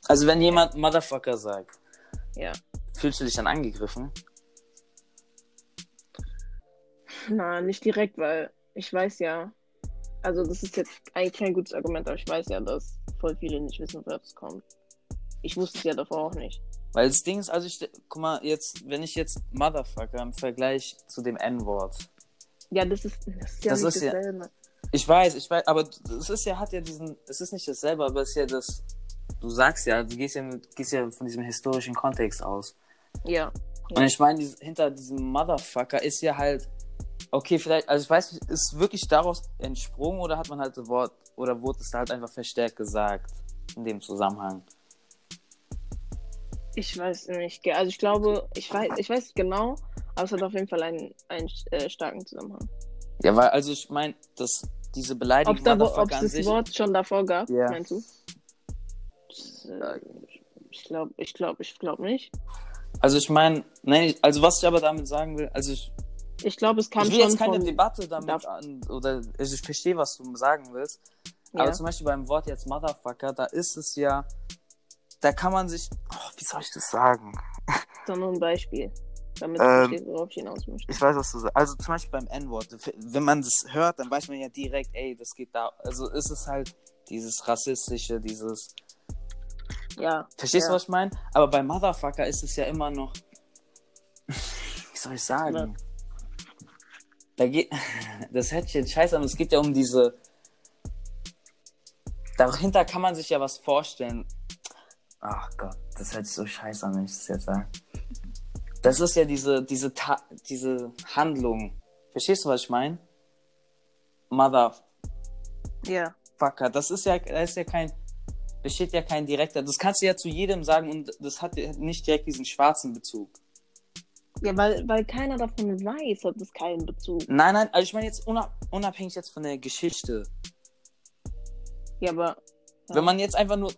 Also wenn jemand Motherfucker sagt, Ja. fühlst du dich dann angegriffen? Na, nicht direkt, weil ich weiß ja, also das ist jetzt eigentlich kein gutes Argument, aber ich weiß ja, dass voll viele nicht wissen, woher es kommt. Ich wusste es ja davor auch nicht. Weil das Ding ist, also ich, guck mal, jetzt, wenn ich jetzt Motherfucker im Vergleich zu dem N-Wort. Ja, das ist, das ist ja Das nicht ist ja- dasselbe. Ich weiß, ich weiß, aber es ist ja, hat ja diesen, es ist nicht dasselbe, aber es ist ja das, du sagst ja, du gehst ja, mit, gehst ja von diesem historischen Kontext aus. Ja. Und ich meine, hinter diesem Motherfucker ist ja halt, okay, vielleicht, also ich weiß nicht, ist wirklich daraus entsprungen oder hat man halt das Wort, oder wurde es da halt einfach verstärkt gesagt in dem Zusammenhang? Ich weiß nicht. Also ich glaube, ich weiß, ich weiß genau, aber es hat auf jeden Fall einen, einen äh, starken Zusammenhang. Ja, weil, also ich meine, dass diese Ob Beleidigung es da, ob es das Wort schon davor gab, Ja. meinst du? Äh, ich glaube, ich glaube, ich glaube nicht. also ich meine, nein, also was ich aber damit sagen will, also ich, Ich glaube, es kam ich will schon jetzt keine von, Debatte damit Darf- an, oder also ich verstehe, was du sagen willst, ja. aber zum Beispiel beim Wort jetzt Motherfucker, da ist es ja, da kann man sich, oh, wie soll ich das sagen? sondern ein Beispiel, damit Ähm, verstehst, worauf ich hinaus möchte. Ich weiß, was du sagst. Also zum Beispiel beim N-Wort, wenn man das hört, dann weiß man ja direkt, ey, das geht da. Also ist es halt dieses rassistische, dieses. Ja. Verstehst ja. du, was ich meine? Aber bei Motherfucker ist es ja immer noch. Wie soll ich sagen? Da geht. Das hört sich jetzt scheiße an, es geht ja um diese. Dahinter kann man sich ja was vorstellen. Ach Gott, das hört sich so scheiße an, wenn ich das jetzt sage. Das ist ja diese, diese, Ta diese Handlung. Verstehst du, was ich meine? Motherfucker, Ja. das ist ja, da ist ja kein, besteht ja kein direkter, das kannst du ja zu jedem sagen und das hat nicht direkt diesen schwarzen Bezug. Ja, weil, weil keiner davon weiß, hat es keinen Bezug. Nein, nein, also ich meine jetzt unab unabhängig jetzt von der Geschichte. Ja, aber. Ja. Wenn man jetzt einfach nur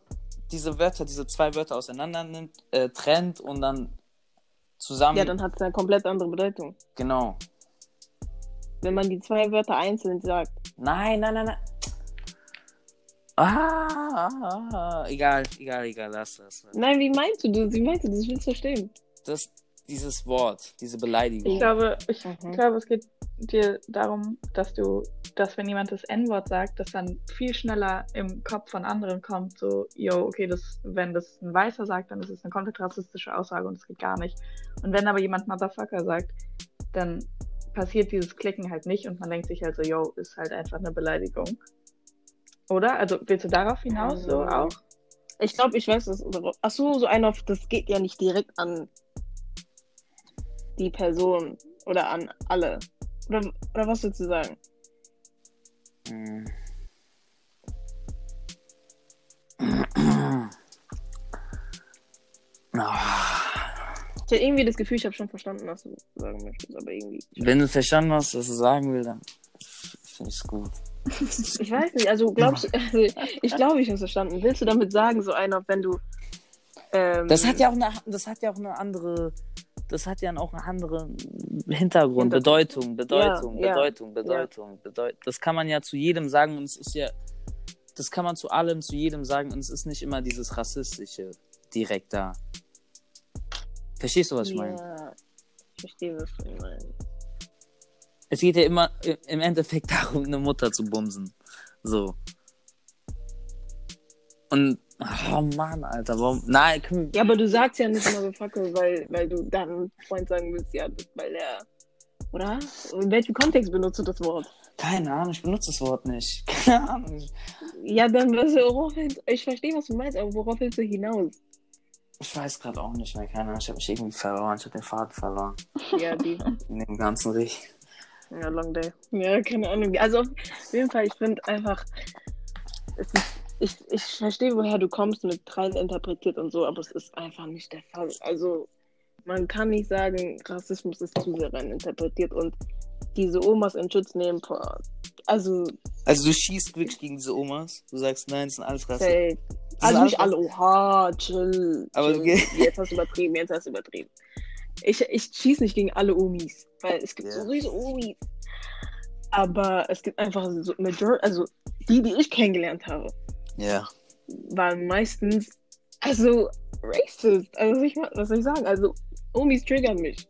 diese Wörter, diese zwei Wörter auseinander nimmt, äh, trennt und dann zusammen. Ja, dann hat es eine komplett andere Bedeutung. Genau. Wenn man die zwei Wörter einzeln sagt. Nein, nein, nein, nein. Ah, ah, ah, egal, egal, egal, lass das. Nein, wie meinst du das? Wie meinst du das? Ich will es verstehen. das dieses Wort, diese Beleidigung. Ich glaube, ich Mhm. glaube, es geht dir darum, dass du, dass wenn jemand das N-Wort sagt, das dann viel schneller im Kopf von anderen kommt, so, yo, okay, das, wenn das ein Weißer sagt, dann ist es eine komplett rassistische Aussage und es geht gar nicht. Und wenn aber jemand Motherfucker sagt, dann passiert dieses Klicken halt nicht und man denkt sich halt so, yo, ist halt einfach eine Beleidigung. Oder? Also willst du darauf hinaus so Mhm. auch? Ich glaube, ich weiß es. Ach so, so einer, das geht ja nicht direkt an die Person oder an alle. Oder, oder was willst du sagen? Hm. Ah, Ich habe irgendwie das Gefühl, ich habe schon verstanden, was du sagen möchtest, aber irgendwie. Wenn du verstanden hast, was du sagen will, dann finde ich es gut. Ich weiß nicht, also glaubst du, also ich glaube, ich habe es verstanden. Willst du damit sagen, so einer, wenn du. Ähm, Das hat ja auch eine, das hat ja auch eine andere, das hat ja auch einen anderen Hintergrund. Bedeutung, Bedeutung, Ja, ja, Bedeutung, Bedeutung, Bedeutung. Das kann man ja zu jedem sagen und es ist ja, das kann man zu allem, zu jedem sagen und es ist nicht immer dieses rassistische direkt da. Verstehst du, was ich meine? Ja, ich verstehe, was du meinst. Es geht ja immer im Endeffekt darum, eine Mutter zu bumsen. So. Und, oh Mann, Alter, warum? Nein, komm, Ja, aber du sagst ja nicht immer Fackel, weil, weil du deinem Freund sagen willst, ja, weil er. Oder? In welchem Kontext benutzt du das Wort? keine Ahnung, ich benutze das Wort nicht. Keine Ahnung. Ja, dann was, worauf willst, ich verstehe, was du meinst, aber worauf willst du hinaus? Ich weiß gerade auch nicht mehr, keine Ahnung. Ich habe mich irgendwie verloren. Ich habe den Faden verloren. Ja, die. In dem ganzen Riecht. Ja, long day. Ja, keine Ahnung. Also auf jeden Fall, ich finde einfach, es ist, ich, ich verstehe, woher du kommst mit rein interpretiert und so, aber es ist einfach nicht der Fall. Also man kann nicht sagen, Rassismus ist zu sehr rein interpretiert und diese Omas in Schutz nehmen. Also Also du schießt wirklich gegen diese Omas. Du sagst, nein, das sind alles. Das Also nicht alle, oha, chill. Aber chill. okay. Jetzt hast du übertrieben, jetzt hast du übertrieben. Ich, ich schieße nicht gegen alle Omis, weil es gibt Ja. so riesige Omis. Aber es gibt einfach so Major also die, die ich kennengelernt habe, Ja. waren meistens also racist. Also ich, was soll ich sagen? Also Omis triggern mich.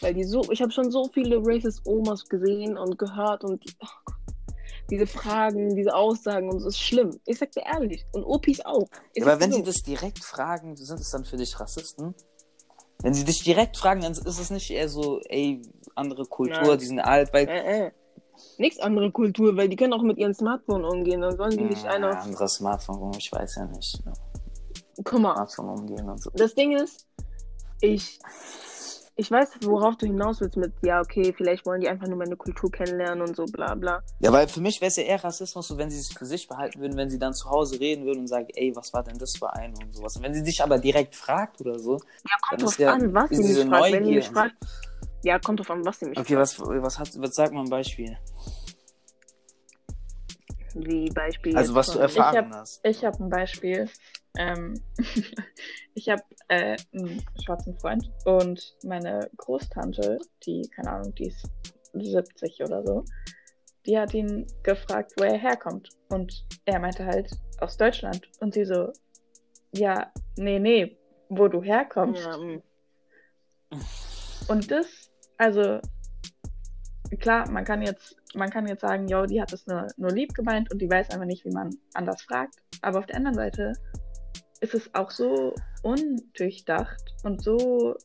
Weil die so, ich habe schon so viele racist Omas gesehen und gehört und oh diese Fragen, diese Aussagen und so ist schlimm. Ich sag dir ehrlich. Und Opis auch. Ich Aber wenn dir sie das direkt fragen, sind es dann für dich Rassisten? Wenn sie dich direkt fragen, dann ist es nicht eher so, ey, andere Kultur, Nein. die sind alt, weil. Äh, äh. Nichts andere Kultur, weil die können auch mit ihrem Smartphone umgehen. Dann sollen die nicht Ja, einer. anderes Smartphone, ich weiß ja nicht. Guck mal, Smartphone umgehen und so. das Ding ist, ich, ich weiß, worauf du hinaus willst mit, ja, okay, vielleicht wollen die einfach nur meine Kultur kennenlernen und so, bla bla. Ja, weil für mich wäre es ja eher Rassismus, so wenn sie es für sich behalten würden, wenn sie dann zu Hause reden würden und sagen, ey, was war denn das für ein und sowas. Und wenn sie dich aber direkt fragt oder so, Ja, kommt ist drauf ja an, was sie mich fragt. Wenn die Neugier mich fragt, ja, kommt drauf an, was sie mich okay, was, was hat, was sag mal ein Beispiel? Wie Beispiel. Also, was du erfahren hab- hast. Ich habe ein Beispiel. Ähm, ich habe äh, einen schwarzen Freund und meine Großtante, die, keine Ahnung, die ist 70 oder so, die hat ihn gefragt, wo er herkommt. Und er meinte halt aus Deutschland. Und sie so, ja, nee, nee, wo du herkommst. Ja, mm. Und das, also klar, man kann jetzt, man kann jetzt sagen, yo, die hat es nur, nur lieb gemeint und die weiß einfach nicht, wie man anders fragt. Aber auf der anderen Seite ist es auch so undurchdacht und so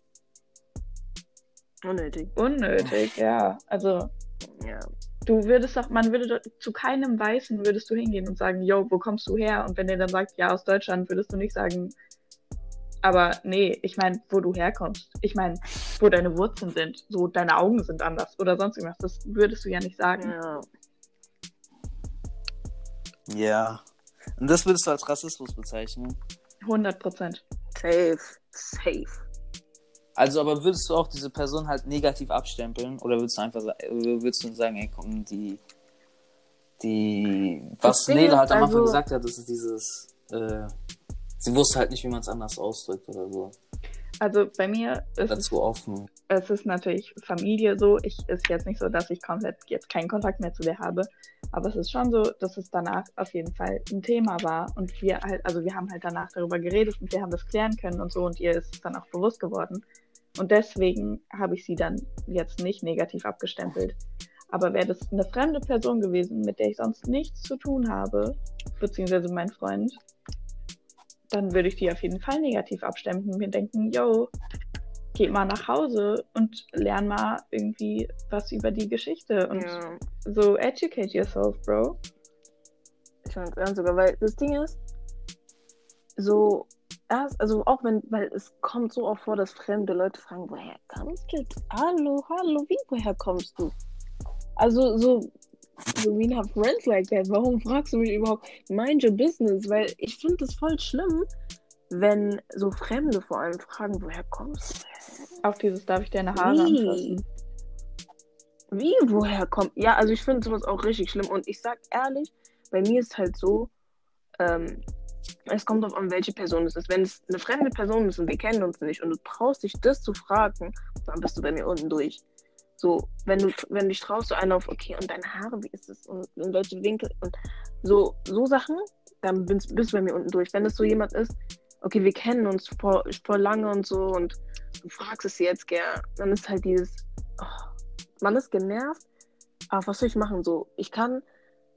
unnötig. unnötig, ja. Also Ja. du würdest doch, man würde zu keinem Weißen würdest du hingehen und sagen, yo, wo kommst du her? Und wenn der dann sagt, ja, aus Deutschland, würdest du nicht sagen, aber nee, ich meine, wo du herkommst. Ich meine, wo deine Wurzeln sind. So, deine Augen sind anders oder sonst irgendwas. Das würdest du ja nicht sagen. ja. Ja. Und das würdest du als Rassismus bezeichnen? 100 Prozent. Safe. Safe. Also, aber würdest du auch diese Person halt negativ abstempeln? Oder würdest du einfach würdest du sagen, ey, komm, die, die, was Nele halt am Anfang also- gesagt hat, das ist dieses, äh, sie wusste halt nicht, wie man es anders ausdrückt oder so. Also bei mir ist es, offen. es ist natürlich Familie so. Ich ist jetzt nicht so, dass ich komplett jetzt keinen Kontakt mehr zu der habe. Aber es ist schon so, dass es danach auf jeden Fall ein Thema war. Und wir halt, also wir haben halt danach darüber geredet und wir haben das klären können und so. Und ihr ist es dann auch bewusst geworden. Und deswegen habe ich sie dann jetzt nicht negativ abgestempelt. Aber wäre das eine fremde Person gewesen, mit der ich sonst nichts zu tun habe, beziehungsweise mein Freund, dann würde ich die auf jeden Fall negativ abstempeln und mir denken, yo, geh mal nach Hause und lern mal irgendwie was über die Geschichte und Ja. so educate yourself, bro. Ich fand es sogar, weil das Ding ist, so erst, also auch wenn, weil es kommt so oft vor, dass fremde Leute fragen, woher kommst du? Hallo, hallo, wie, woher kommst du? Also so, so we have friends like that. Warum fragst du mich überhaupt? Mind your business, weil ich finde es voll schlimm, wenn so Fremde vor allem fragen, woher kommst du? Auch dieses, darf ich deine Haare Wie? anfassen? Wie, woher kommt? Ja, also ich finde sowas auch richtig schlimm. Und ich sag ehrlich, bei mir ist halt so, ähm, es kommt darauf an, welche Person es ist. Wenn es eine fremde Person ist und wir kennen uns nicht und du traust dich, das zu fragen, dann bist du bei mir unten durch. So, wenn du, wenn du dich traust, so einer auf, okay, und deine Haare, wie ist es? Und in welche Winkel? Und so, so Sachen, dann bist, bist du bei mir unten durch. Wenn es so jemand ist, okay, wir kennen uns vor, vor lange und so und du fragst es jetzt gern, dann ist halt dieses, oh, man ist genervt, aber was soll ich machen? So, ich kann,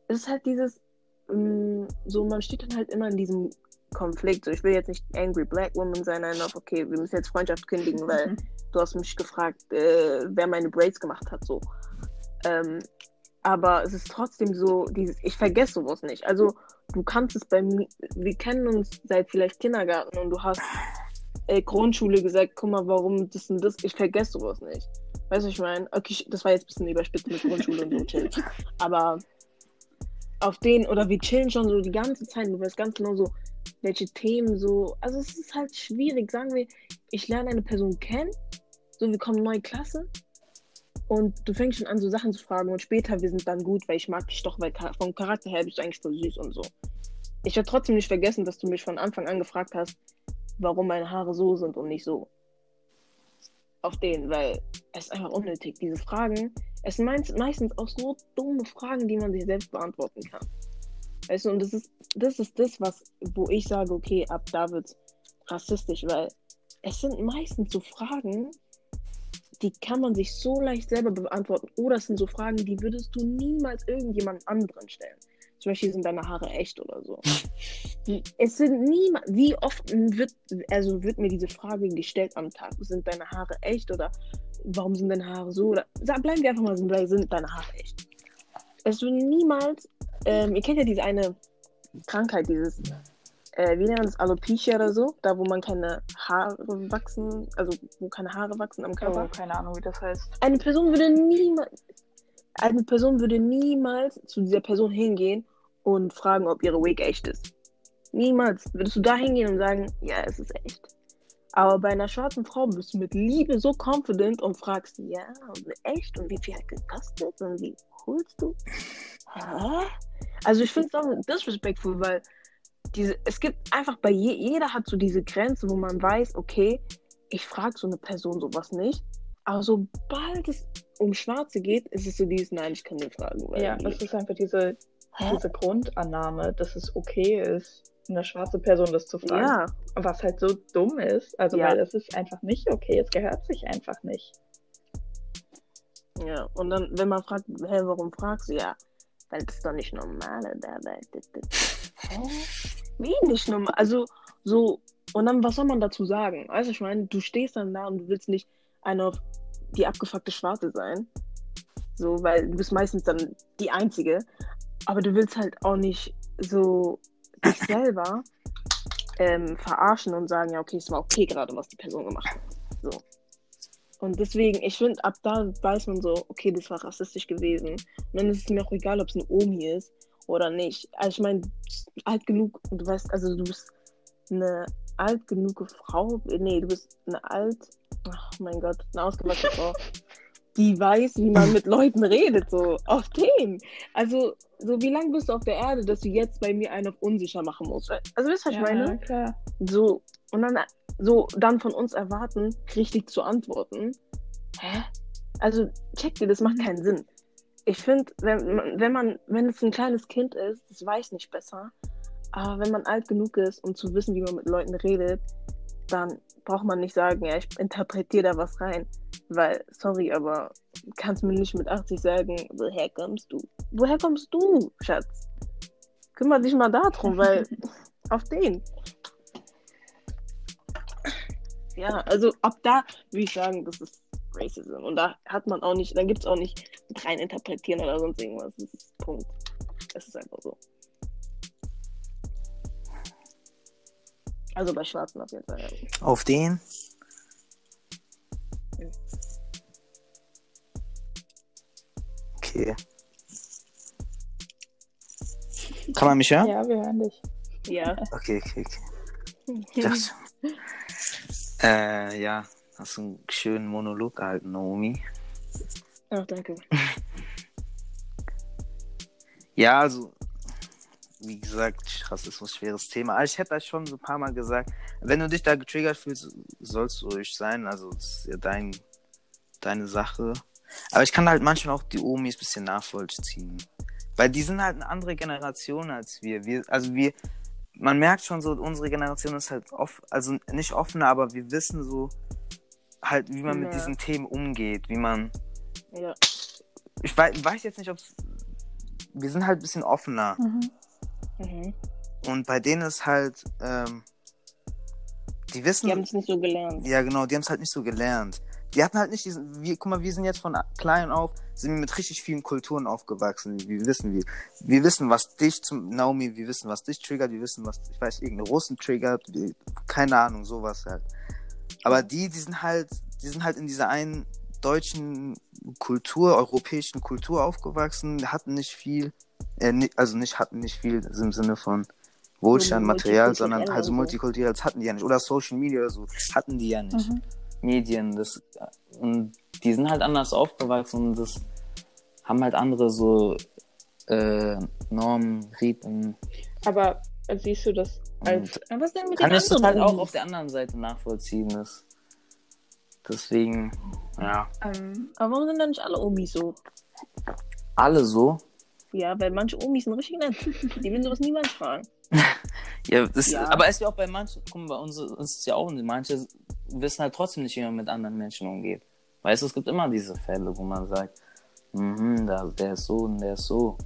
es ist halt dieses, mh, so, man steht dann halt immer in diesem Konflikt. So, ich will jetzt nicht Angry Black Woman sein, nein, auf, okay, wir müssen jetzt Freundschaft kündigen, weil du hast mich gefragt, äh, wer meine Braids gemacht hat, so. Ähm, aber es ist trotzdem so, dieses, ich vergesse sowas nicht. Also, du kannst es bei mir, wir kennen uns seit vielleicht Kindergarten und du hast äh, Grundschule gesagt, guck mal, warum das und das, ich vergesse sowas nicht. Weißt du, ich meine? Okay, das war jetzt ein bisschen überspitzt mit Grundschule und so chillen. Aber auf den, oder wir chillen schon so die ganze Zeit, du weißt ganz genau so, welche Themen so, also es ist halt schwierig, sagen wir, ich lerne eine Person kennen, so wir kommen in neue Klasse und du fängst schon an, so Sachen zu fragen und später, wir sind dann gut, weil ich mag dich doch, weil vom Charakter her bist du eigentlich voll süß und so. Ich werde trotzdem nicht vergessen, dass du mich von Anfang an gefragt hast, warum meine Haare so sind und nicht so. Auf den, weil es ist einfach unnötig. Diese Fragen, es sind meist, meistens auch so dumme Fragen, die man sich selbst beantworten kann. Weißt du, und das ist, das ist das, was, wo ich sage, okay, ab da wird's rassistisch, weil es sind meistens so Fragen, die kann man sich so leicht selber beantworten. Oder es sind so Fragen, die würdest du niemals irgendjemand anderen stellen. Zum Beispiel sind deine Haare echt oder so. Es sind niemals, wie oft wird, also wird mir diese Frage gestellt am Tag? Sind deine Haare echt oder warum sind deine Haare so? Oder bleiben wir einfach mal bei, sind deine Haare echt? Es wird niemals, ähm, ihr kennt ja diese eine Krankheit, dieses, äh, wie nennt man das, Alopecia oder so, da wo man keine Haare wachsen, also wo keine Haare wachsen am Körper. Oh, keine Ahnung, wie das heißt. Eine Person würde niemals, eine Person würde niemals zu dieser Person hingehen und fragen, ob ihre Wig echt ist. Niemals. Würdest du da hingehen und sagen, ja, es ist echt. Aber bei einer schwarzen Frau bist du mit Liebe so confident und fragst, ja, echt? Und wie viel hat gekostet? Und wie holst du? Hä? Also ich finde es auch disrespectful, weil diese, es gibt einfach bei je, jeder hat so diese Grenze, wo man weiß, okay, ich frage so eine Person sowas nicht. Aber sobald es um Schwarze geht, ist es so dieses, nein, ich kann nicht fragen. Ja, das ist einfach diese, Hä? diese Grundannahme, dass es okay ist, eine schwarze Person das zu fragen. ja, Was halt so dumm ist. Also, Ja. weil es ist einfach nicht okay. Es gehört sich einfach nicht. ja. Und dann, wenn man fragt, hä, warum fragst du? Ja, weil das ist doch nicht normal. Hä? Wie nicht normal? Also, so, und dann, was soll man dazu sagen? Also, ich meine, du stehst dann da und du willst nicht eine auf die abgefuckte Schwarze sein. So, weil du bist meistens dann die Einzige. Aber du willst halt auch nicht so dich selber ähm, verarschen und sagen, ja, okay, es war okay gerade, was die Person gemacht hat. So. Und deswegen, ich finde, ab da weiß man so, okay, das war rassistisch gewesen. Und dann ist es mir auch egal, ob es eine Omi ist oder nicht. Also ich meine, alt genug, du weißt, also du bist eine alt genug Frau, nee, du bist eine alt, ach mein Gott, eine ausgewachsene Frau, die weiß, wie man mit Leuten redet, so, auf den. Also, so wie lange bist du auf der Erde, dass du jetzt bei mir einen auf unsicher machen musst? Also, weißt du, was ich meine? klar. So, und dann so dann von uns erwarten, richtig zu antworten. Hä? Also, check dir, das macht keinen Sinn. Ich finde, wenn, man- wenn man, wenn es ein kleines Kind ist, das weiß nicht besser. Aber wenn man alt genug ist, um zu wissen, wie man mit Leuten redet, dann braucht man nicht sagen, ja, ich interpretiere da was rein. Weil, sorry, aber kannst mir nicht mit 80 sagen, woher kommst du? Woher kommst du, Schatz? Kümmer dich mal darum, weil auf den. Ja, also ab da würde ich sagen, das ist Racism. Und da hat man auch nicht, dann gibt es auch nicht rein interpretieren oder sonst irgendwas. Das ist Punkt. Das ist einfach so. Also bei Schwarzen auf jeden Fall. ja. Auf den? Okay. Kann man mich hören? Ja, wir hören dich. Ja. Okay, okay, okay. Ich dachte äh, ja, hast du einen schönen Monolog gehalten, Naomi. Ach, danke. Ja, also, wie gesagt, Rassismus, schweres Thema. Aber ich hätte das schon so ein paar Mal gesagt. Wenn du dich da getriggert fühlst, sollst du ruhig sein. Also, das ist ja dein, deine Sache. Aber ich kann halt manchmal auch die Omis ein bisschen nachvollziehen. Weil die sind halt eine andere Generation als wir. wir also wir, man merkt schon so, unsere Generation ist halt off, also nicht offener, aber wir wissen so halt, wie man mit Ja. diesen Themen umgeht, wie man Ja. ich weiß, weiß jetzt nicht, ob wir sind halt ein bisschen offener. Mhm. Mhm. Und bei denen ist halt, ähm, die wissen, Die haben es nicht so gelernt. ja genau, die haben es halt nicht so gelernt. Die hatten halt nicht diesen, wir, guck mal, wir sind jetzt von klein auf, sind wir mit richtig vielen Kulturen aufgewachsen. Wir wissen, wir, wir wissen, was dich zum, Naomi, wir wissen, was dich triggert, wir wissen, was, ich weiß, irgendeine Russen triggert, wir, keine Ahnung, sowas halt. Aber die, die sind halt, die sind halt in dieser einen deutschen Kultur, europäischen Kultur aufgewachsen, hatten nicht viel, äh, ni- also nicht hatten nicht viel im Sinne von Wohlstand, Material, sondern multikulturell halt so und so. multikulturell, das hatten die ja nicht. Oder Social Media oder so, hatten die ja nicht. Mhm. Medien, das, und die sind halt anders aufgewachsen und das haben halt andere so äh, Normen, Riten. Aber siehst du das als. Aber was denn mit Kann den ich das halt anderen auch auf der anderen Seite nachvollziehen. Das, deswegen, ja, Ähm, Aber warum sind dann nicht alle Omis so? alle so. Ja, weil manche Omis sind richtig nett. Die will sowas niemand fragen. Ja, das, Ja. aber es ist ja auch bei manchen, guck mal, bei uns, uns ist ja auch, manche wissen halt trotzdem nicht, wie man mit anderen Menschen umgeht. Weißt du, es gibt immer diese Fälle, wo man sagt, mhm, da, der ist so und der ist so.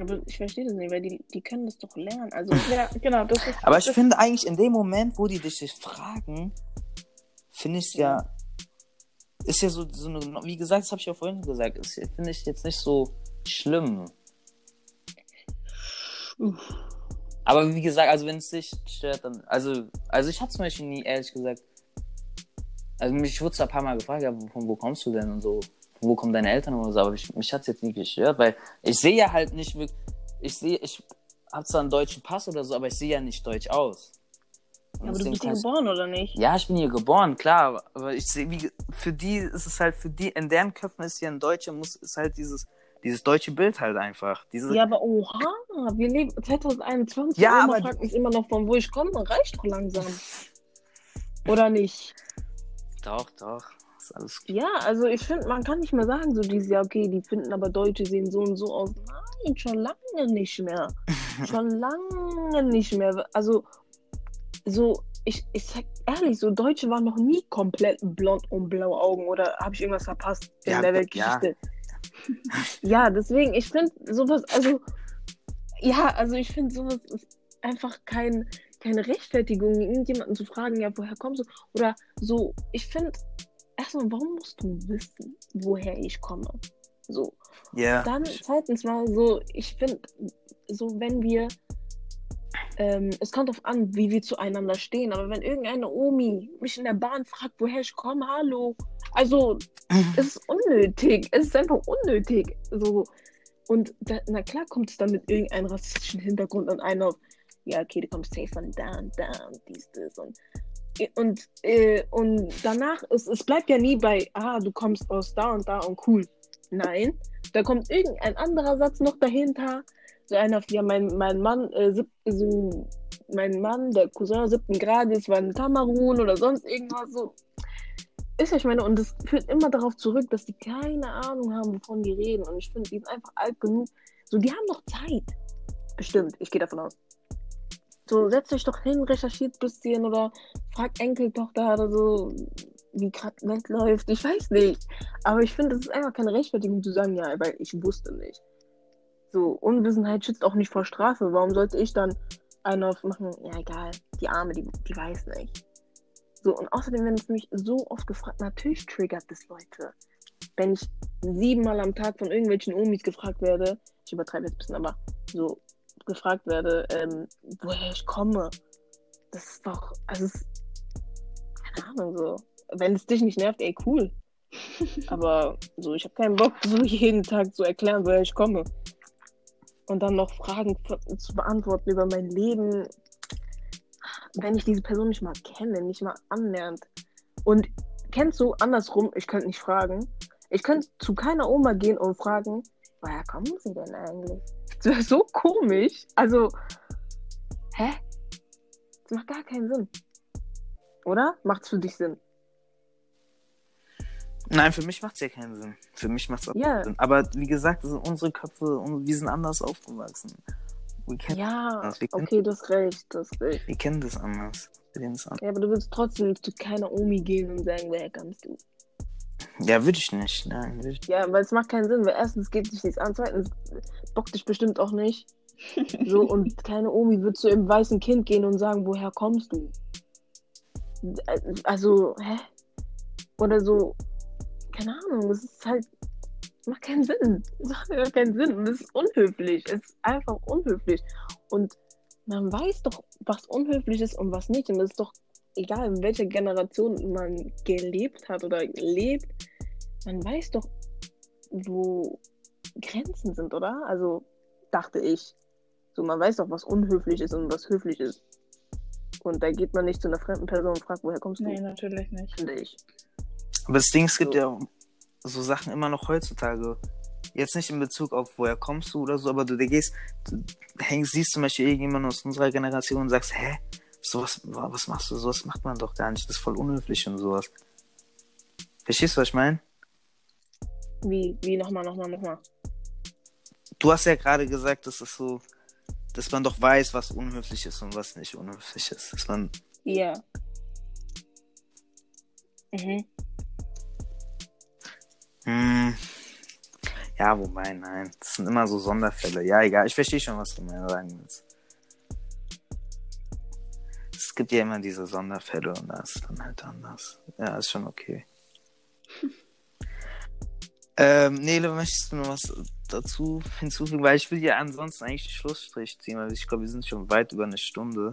Aber ich verstehe das nicht, weil die, die können das doch lernen. Also, ja, genau, das ist. Aber ich finde eigentlich in dem Moment, wo die dich das fragen, finde ich ja, ist ja so, so eine, wie gesagt, das habe ich ja vorhin gesagt, ist, finde ich jetzt nicht so schlimm. Uff. Aber wie gesagt, also wenn es dich stört, dann, also, also ich hatte zum Beispiel nie, ehrlich gesagt, also mich wurde zwar ein paar Mal gefragt, ja, von wo kommst du denn und so, wo kommen deine Eltern oder so, aber ich, mich hat's jetzt nie gestört, weil ich sehe ja halt nicht wirklich, ich sehe, ich hab zwar einen deutschen Pass oder so, aber ich sehe ja nicht deutsch aus. Und aber du bist hier geboren, oder nicht? Ja, ich bin hier geboren, klar, aber- aber ich sehe, wie, für die ist es halt, für die, in deren Köpfen ist hier ein Deutscher, muss, ist halt dieses, dieses deutsche Bild halt einfach. Diese, Ja, aber oha, wir leben 2021. Ja, Oma aber- fragt mich immer noch, von wo ich komme. Reicht doch langsam. Oder nicht? Doch, doch, ist alles gut. Ja, also ich finde, man kann nicht mehr sagen, so dieses Jahr, okay, die finden aber Deutsche sehen so und so aus. Nein, schon lange nicht mehr. schon lange nicht mehr. Also, so, ich, ich sag ehrlich, so Deutsche waren noch nie komplett blond und blaue Augen oder habe ich irgendwas verpasst in Ja, der ja. Weltgeschichte? Ja, deswegen, ich finde sowas, also, ja, also ich finde sowas ist einfach kein, keine Rechtfertigung, irgendjemanden zu fragen, ja, woher kommst du? Oder so, ich finde, erstmal, warum musst du wissen, woher ich komme? So. Ja. Dann zweitens mal so, ich finde, so wenn wir, ähm, es kommt darauf an, wie wir zueinander stehen, aber wenn irgendeine Omi mich in der Bahn fragt, woher ich komme, hallo, also es ist unnötig, es ist einfach unnötig, so und da, na klar kommt es dann mit irgendeinem rassistischen Hintergrund an einer, ja okay, du kommst safe von da und da und dies, das und und, äh, und danach, es, es bleibt ja nie bei, ah, du kommst aus da und da und cool. Nein, da kommt irgendein anderer Satz noch dahinter. So einer, ja, mein, mein Mann, äh, sieb, so, mein Mann, der Cousin siebten Grades, war in Kamerun oder sonst irgendwas so. Ist ja, ich meine, und das führt immer darauf zurück, dass die keine Ahnung haben, wovon die reden. Und ich finde, die sind einfach alt genug. So, die haben noch Zeit. Bestimmt, ich gehe davon aus. So, setzt euch doch hin, recherchiert ein bisschen oder fragt Enkeltochter oder so, wie gerade Welt läuft. Ich weiß nicht. Aber ich finde, das ist einfach keine Rechtfertigung zu sagen, ja, weil ich wusste nicht. So, Unwissenheit schützt auch nicht vor Strafe. Warum sollte ich dann einen auf machen? Ja, egal, die Arme, die, die weiß nicht. So, und außerdem werden es mich so oft gefragt, natürlich triggert das Leute. Wenn ich siebenmal am Tag von irgendwelchen Omis gefragt werde, ich übertreibe jetzt ein bisschen, aber so gefragt werde, ähm, woher ich komme. Das ist doch, also ist, keine Ahnung, so. Wenn es dich nicht nervt, ey, cool. Aber so, ich habe keinen Bock, so jeden Tag zu erklären, woher ich komme. Und dann noch Fragen zu beantworten über mein Leben, wenn ich diese Person nicht mal kenne, nicht mal annähernd. Und kennst du andersrum, ich könnte nicht fragen. Ich könnte zu keiner Oma gehen und fragen, woher kommen sie denn eigentlich? So komisch. Also, hä? Das macht gar keinen Sinn. Oder? Macht's für dich Sinn? Nein, für mich macht's ja keinen Sinn. Für mich macht's auch Ja. keinen Sinn. Aber wie gesagt, das sind unsere Köpfe und wir sind anders aufgewachsen. Ja, okay, du hast recht, du hast recht. wir kennen das anders. Wir kennen das anders. Ja, aber du willst trotzdem zu keiner Omi gehen und sagen, woher kommst du? Ja, würde ich nicht. Nein, würde ich Ja, weil es macht keinen Sinn, weil erstens geht sich nichts an, zweitens bockt dich bestimmt auch nicht. So, und keine Omi wird zu einem weißen Kind gehen und sagen, woher kommst du? Also, hä? Oder so, keine Ahnung, das ist halt, macht keinen Sinn. Das macht keinen Sinn. Und es ist unhöflich. Es ist einfach unhöflich. Und man weiß doch, was unhöflich ist und was nicht. Und es ist doch egal, in welcher Generation man gelebt hat oder lebt, man weiß doch, wo Grenzen sind, oder? Also, dachte ich. So, man weiß doch, was unhöflich ist und was höflich ist. Und da geht man nicht zu einer fremden Person und fragt, woher kommst du? Nee, natürlich nicht. Finde ich. Aber das Ding, es gibt So. ja so Sachen immer noch heutzutage. Jetzt nicht in Bezug auf, woher kommst du oder so, aber du, du gehst, du hängst, siehst zum Beispiel irgendjemanden aus unserer Generation und sagst, hä? Sowas, was machst du? Sowas macht man doch gar nicht. Das ist voll unhöflich und sowas. Verstehst du, was ich meine? Wie, wie, nochmal, nochmal, nochmal. Du hast ja gerade gesagt, dass es so, dass man doch weiß, was unhöflich ist und was nicht unhöflich ist. Dass man, Ja. Mhm. hm, ja, wobei, nein. Das sind immer so Sonderfälle. Ja, egal. Ich verstehe schon, was du mir sagen willst. Gibt ja immer diese Sonderfälle und das ist dann halt anders. Ja, ist schon okay. ähm, Nele, möchtest du noch was dazu hinzufügen? Weil ich will ja ansonsten eigentlich Schlussstrich ziehen, weil ich glaube, wir sind schon weit über eine Stunde,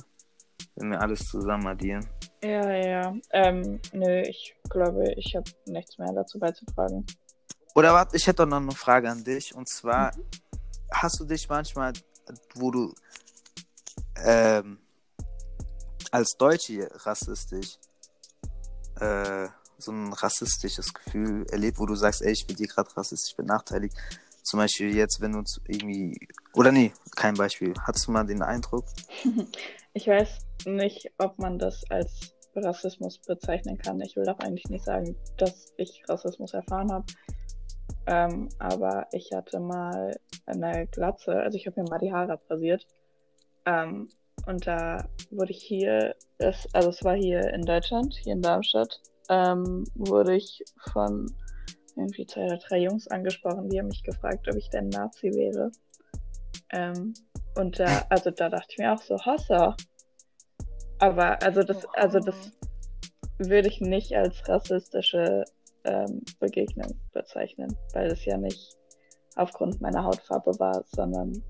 wenn wir alles zusammen addieren. Ja, ja. Ähm, nö, ich glaube, ich habe nichts mehr dazu beizutragen. Oder warte, ich hätte doch noch eine Frage an dich. Und zwar, hast du dich manchmal, wo du ähm, als Deutsche rassistisch äh, so ein rassistisches Gefühl erlebt, wo du sagst, ey, ich bin dir gerade rassistisch benachteiligt. Zum Beispiel jetzt, wenn du irgendwie. Oder nee, kein Beispiel. Hattest du mal den Eindruck? Ich weiß nicht, ob man das als Rassismus bezeichnen kann. Ich will auch eigentlich nicht sagen, dass ich Rassismus erfahren habe. Ähm, aber ich hatte mal eine Glatze, also ich habe mir mal die Haare abrasiert. Ähm, und da wurde ich hier, es, also es war hier in Deutschland, hier in Darmstadt, ähm, wurde ich von irgendwie zwei oder drei Jungs angesprochen, die haben mich gefragt, ob ich denn Nazi wäre. Ähm, und da, also da dachte ich mir auch so, Hossa. Aber also das, also das würde ich nicht als rassistische ähm, Begegnung bezeichnen, weil es ja nicht aufgrund meiner Hautfarbe war, sondern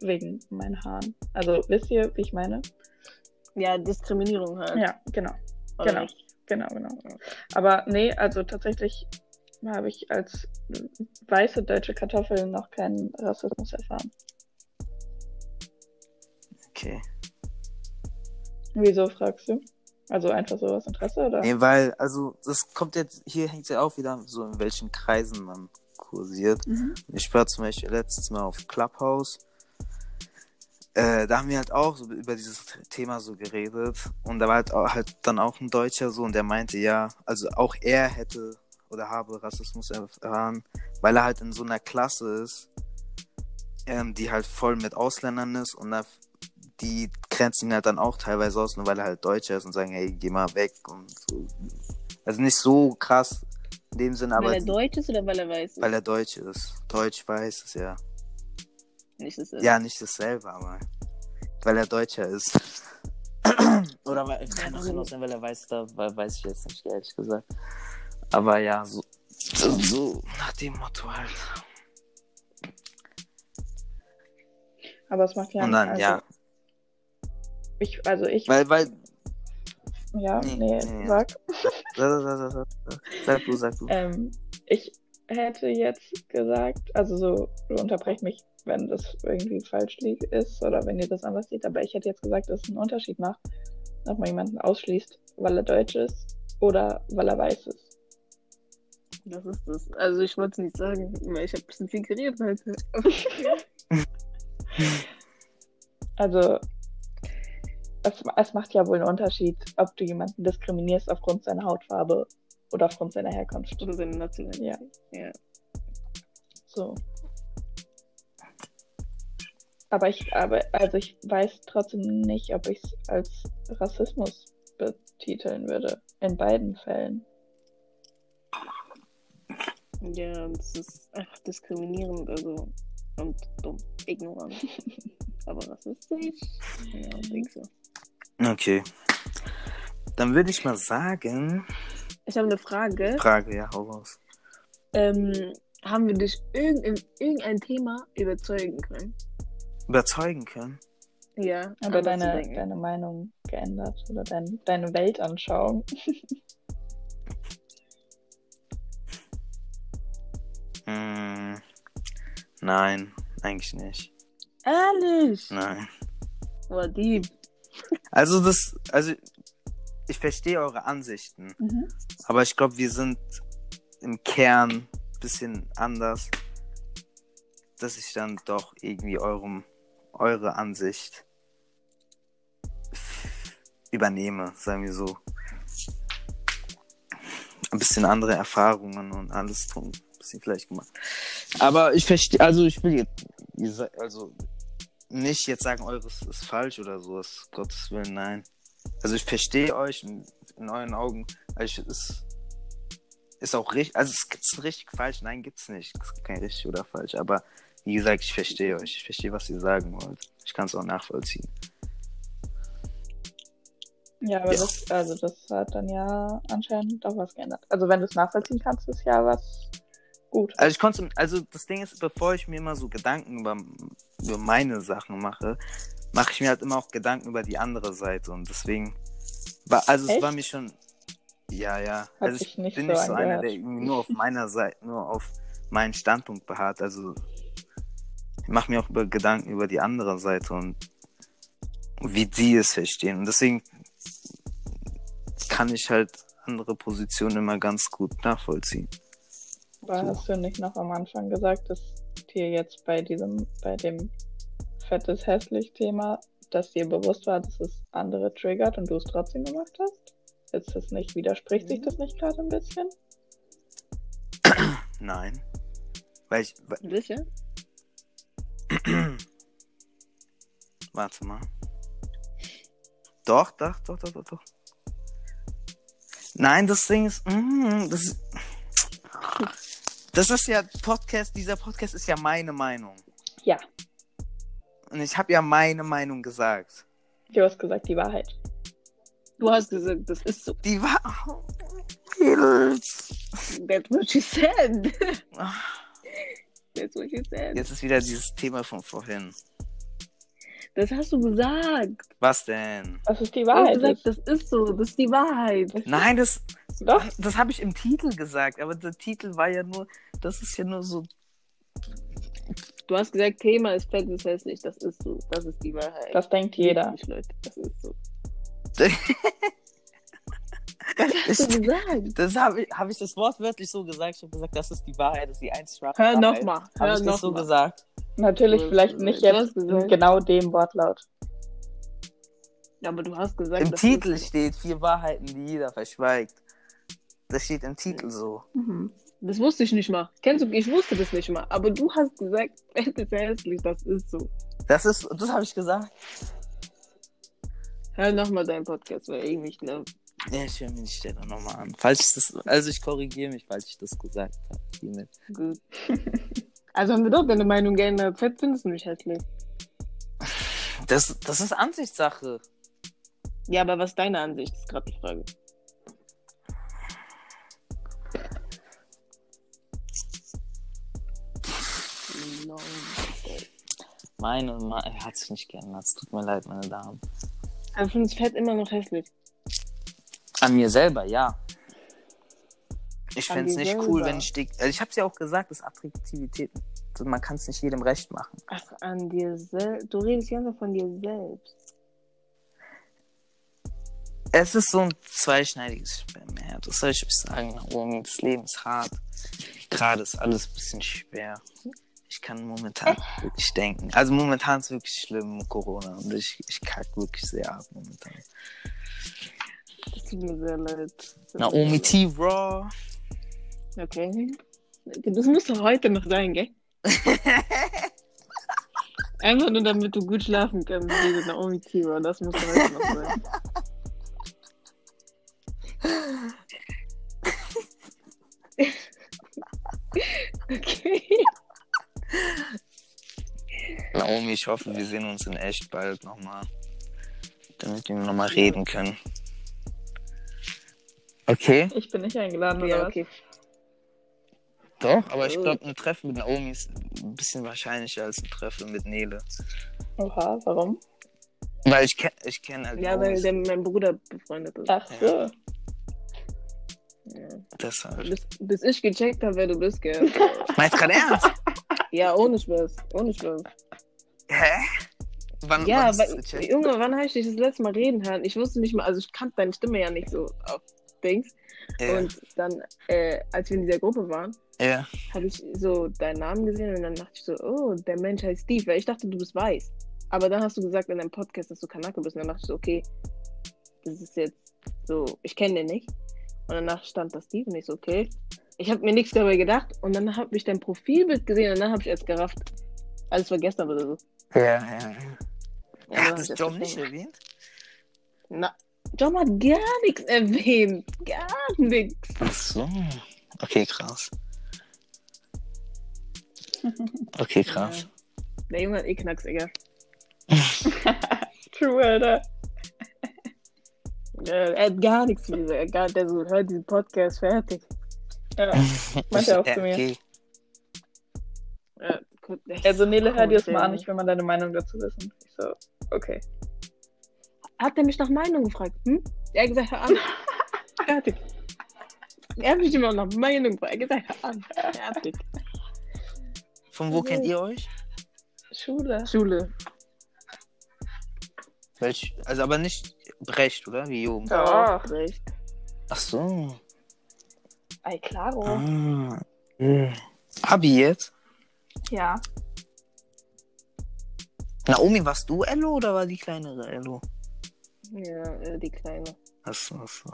wegen meinen Haaren. Also wisst ihr, wie ich meine? Ja, Diskriminierung halt. Ja, genau, Oder genau. nicht? genau, genau. Aber nee, also tatsächlich habe ich als weiße deutsche Kartoffel noch keinen Rassismus erfahren. Okay. Wieso fragst du? Also einfach so aus Interesse oder? Nee, weil, also, das kommt jetzt, hier hängt ja auch wieder so, in welchen Kreisen man kursiert. Mhm. Ich war zum Beispiel letztes Mal auf Clubhouse. Äh, da haben wir halt auch so über dieses Thema so geredet. Und da war halt, auch, halt dann auch ein Deutscher so und der meinte, ja, also auch er hätte oder habe Rassismus erfahren, weil er halt in so einer Klasse ist, ähm, die halt voll mit Ausländern ist und da die grenzen ihn halt dann auch teilweise aus, nur weil er halt Deutscher ist und sagen, hey, geh mal weg und so. Also nicht so krass in dem Sinne, aber weil er die- deutsch ist oder weil er weiß ist? weil er Deutsch ist. Deutsch weiß es ja. Nicht das Ja, nicht dasselbe, aber weil er Deutscher ist. Oder weil, kann auch genau sein, weil er weiß, da weil, weiß ich jetzt nicht, ehrlich gesagt. Aber ja, so, so, so nach dem Motto halt. Aber es macht ja. Und dann, also, ja, Ich, also ich. weil, weil, ja, Nee, nee, nee, sag. sag, sag, sag, sag, sag du, sag du. Ähm, ich hätte jetzt gesagt, also so, du unterbrech mich, wenn das irgendwie falsch liegt, ist oder wenn ihr das anders seht, aber ich hätte jetzt gesagt, dass es einen Unterschied macht, ob man jemanden ausschließt, weil er deutsch ist oder weil er weiß ist. Das ist das. Also ich wollte es nicht sagen, weil ich habe ein bisschen viel geredet heute. Also, es, es macht ja wohl einen Unterschied, ob du jemanden diskriminierst aufgrund seiner Hautfarbe oder aufgrund seiner Herkunft. Oder seine Nationalität. Ja. Ja. So. Aber ich, aber, also ich weiß trotzdem nicht, ob ich es als Rassismus betiteln würde. In beiden Fällen. Ja, das ist einfach diskriminierend, also und dumm, ignorant. Aber rassistisch? Ja, denk so. Okay. Dann würde ich mal sagen, Ich habe eine Frage. Frage, ja, hau raus. Ähm, haben wir dich in irgendein Thema überzeugen können? Überzeugen können. Ja. Zu deine, deine Meinung geändert oder dein, deine Weltanschauung. Hm, nein, eigentlich nicht. Ehrlich? Nein. Boah, die. Also das, also ich verstehe eure Ansichten, Mhm. aber ich glaube, wir sind im Kern ein bisschen anders, dass ich dann doch irgendwie eurem, eure Ansicht übernehme, sagen wir so. Ein bisschen andere Erfahrungen und alles drum, ein bisschen vielleicht gemacht. Aber ich verstehe, also ich will jetzt, also nicht jetzt sagen, eures ist falsch oder so, ist Gottes Willen, nein. Also ich verstehe euch in, in euren Augen, also es ist, ist auch richtig, also es gibt richtig falsch, nein, gibt's nicht. Es gibt kein richtig oder falsch, aber wie gesagt, ich verstehe euch, ich verstehe, was ihr sagen wollt. Ich kann es auch nachvollziehen. Ja, aber Ja. das, also das hat dann ja anscheinend doch was geändert. Also wenn du es nachvollziehen kannst, ist ja was gut. Also ich konnte, also das Ding ist, bevor ich mir immer so Gedanken über, über meine Sachen mache, mache ich mir halt immer auch Gedanken über die andere Seite und deswegen war, also es Echt? war mir schon, ja, ja, Hat also ich nicht bin so nicht so einer, angehört. der irgendwie nur auf meiner Seite, nur auf meinen Standpunkt beharrt, also ich mache mir auch über Gedanken über die andere Seite und wie die es verstehen und deswegen kann ich halt andere Positionen immer ganz gut nachvollziehen. Aber hast du nicht noch am Anfang gesagt, dass dir jetzt bei diesem, bei dem fettes hässlich Thema, dass dir bewusst war, dass es andere triggert und du es trotzdem gemacht hast? Ist das nicht, widerspricht sich das nicht gerade ein bisschen? Nein. Weil ich, weil, Sicher? Warte mal. Doch, doch, doch, doch, doch, doch. Nein, das Ding ist. Mm, das, ist- das ist ja Podcast, dieser Podcast ist ja meine Meinung. Ja. Und ich habe ja meine Meinung gesagt. Du hast gesagt, die Wahrheit. Du hast gesagt, das ist so. Die war. Oh. That's what you said. That's what you said. Jetzt ist wieder dieses Thema von vorhin. Das hast du gesagt. Was denn? Das ist die Du hast Wahrheit. gesagt, das ist so. Das ist die Wahrheit. Nein, das, Doch, das habe ich im Titel gesagt, aber der Titel war ja nur, das ist ja nur so Du hast gesagt, Thema ist fett, ist hässlich. Das ist so. Das ist die Wahrheit. das denkt jeder. Leute. Das ist so. Was hast du gesagt? Das habe ich, hab ich das wortwörtlich so gesagt. Ich habe gesagt, das ist die Wahrheit, das ist die einzige Hör Wahrheit. nochmal. Habe Hör ich das so nochmal. gesagt? Natürlich Du- vielleicht nicht jetzt in genau dem Wortlaut. Ja, aber du hast gesagt, Im Titel steht vier Wahrheiten, die jeder verschweigt. Das steht im Titel so. Mhm. Das wusste ich nicht mal. Kennst du, ich wusste das nicht mal. Aber du hast gesagt, fett ist hässlich. Das ist so. Das ist, das habe ich gesagt. Hör nochmal deinen Podcast, weil irgendwie, ich glaube, Ja, ich höre mir die Stelle nochmal an. Falls ich das, also ich korrigiere mich, falls ich das gesagt habe. Hiermit. gut. also haben wir doch deine Meinung geändert. Fett findest du mich hässlich. Das, das ist Ansichtssache. Ja, aber was ist deine Ansicht? ist gerade die Frage. Long day. Meine Ma hat sich nicht geändert. Es tut mir leid, meine Damen. Aber findest Fett immer noch hässlich. An mir selber, ja. Ich fände es nicht selber? cool, wenn ich dick. Also ich habe ja auch gesagt, dass Attraktivität. Man kann es nicht jedem recht machen. Ach, an dir selbst. Du redest ganz von dir selbst. Es ist so ein zweischneidiges Schwert. Was soll ich euch sagen? Das Leben ist hart. Gerade ist alles ein bisschen schwer. Ich kann momentan wirklich denken. Also momentan ist es wirklich schlimm, Corona. Und ich, ich kack wirklich sehr ab momentan. Das tut mir sehr leid. Naomi T. Raw. Okay. Das muss doch heute noch sein, gell? Einfach nur damit du gut schlafen kannst, diese Naomi Tira. Das muss doch heute noch sein. okay. Naomi, ich hoffe, wir sehen uns in echt bald nochmal. Damit wir nochmal reden können. Okay? Ich bin nicht eingeladen, oder Ja, was? okay. Doch, aber ich glaube, ein Treffen mit Naomi ist ein bisschen wahrscheinlicher als ein Treffen mit Nele. Oha, warum? Weil ich kenne ich kenn halt Ja, weil Naomis. der mit meinem Bruder befreundet ist. Ach so. Ja. Deshalb. Bis, bis ich gecheckt habe, wer du bist, gell? Meinst du gerade ernst? Ja, ohne Spaß. Ohne Spaß. Hä? Wann, Ja, gecheckt? Junge, wann habe ich dich das letzte Mal reden hören? Ich wusste nicht mal, also ich kannte deine Stimme ja nicht so auf Dings. Ja, Und dann, äh, als wir in dieser Gruppe waren, ja. habe ich so deinen Namen gesehen und dann dachte ich so, oh, der Mensch heißt Steve, weil ich dachte, du bist weiß. Aber dann hast du gesagt in deinem Podcast, dass du Kanake bist und dann dachte ich so, okay, das ist jetzt so, ich kenne den nicht. Und danach stand da Steve und ich so, okay. Ich habe mir nichts dabei gedacht und dann habe ich dein Profilbild gesehen und dann habe ich erst gerafft. Also es war gestern oder so. Ja, ja, ja. Ja, erst nicht verstanden. erwähnt? Na, John hat gar nichts erwähnt. Gar nichts. Ach so. Okay, krass. Okay, krass. Der Junge hat eh Knacks. True, Alter. Ja, er hat gar nichts zu mir. Er der so, hört diesen Podcast fertig. Ja. Er auch zu mir. Okay. Ja, Also Nele, hör dir das mal an, ich will mal deine Meinung dazu wissen. Ich so, okay. Hat er mich nach Meinung gefragt? Hm? Er hat gesagt, hör an. fertig. Er hat mich immer nach Meinung gefragt. Er hat gesagt, hör an. Fertig. Von wo kennt ihr euch? Schule. Schule. Welch, also aber nicht Brecht, oder? Wie Jugend. Ja. Doch, recht. Ach so. Ay, claro. Ah. Hm. Abi jetzt? Ja. Naomi, warst du Ello oder war die kleinere Ello? Ja, äh, die Kleine. Ach so, ach so.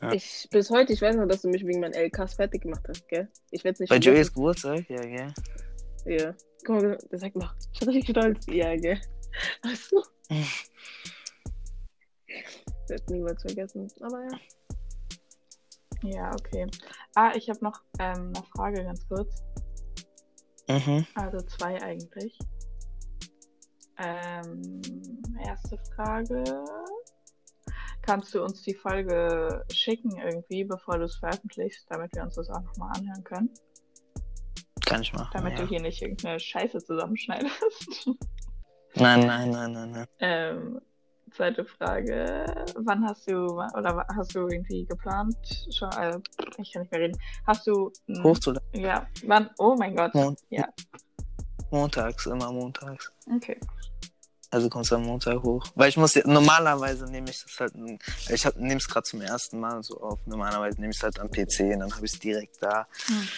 Ja. Ich, bis heute, ich weiß noch, dass du mich wegen meinen LKs fertig gemacht hast, gell? Ich werde nicht Bei vergessen. Joey's Geburtstag? Ja, gell? Ja. Guck mal, der sagt noch, ich bin richtig stolz. Ja, gell? Achso. Hm. Ich werde niemals vergessen. Aber ja. Ja, okay. Ah, ich habe noch ähm, eine Frage ganz kurz. Mhm. Also zwei eigentlich. Ähm, erste Frage. Kannst du uns die Folge schicken irgendwie, bevor du es veröffentlichst, damit wir uns das auch nochmal anhören können? Kann ich machen. Damit ja. du hier nicht irgendeine Scheiße zusammenschneidest. Nein, nein, nein, nein, nein. ähm, zweite Frage. Wann hast du, oder hast du irgendwie geplant, schon, äh, ich kann nicht mehr reden, hast du, Hochzuladen. ja, wann, oh mein Gott, Mon ja, Montags, immer montags. okay. Also kommst du am Montag hoch. Weil ich muss ja, normalerweise nehme ich das halt, ich nehme es gerade zum ersten Mal so auf. Normalerweise nehme ich es halt am PC und dann habe ich es direkt da. Hm,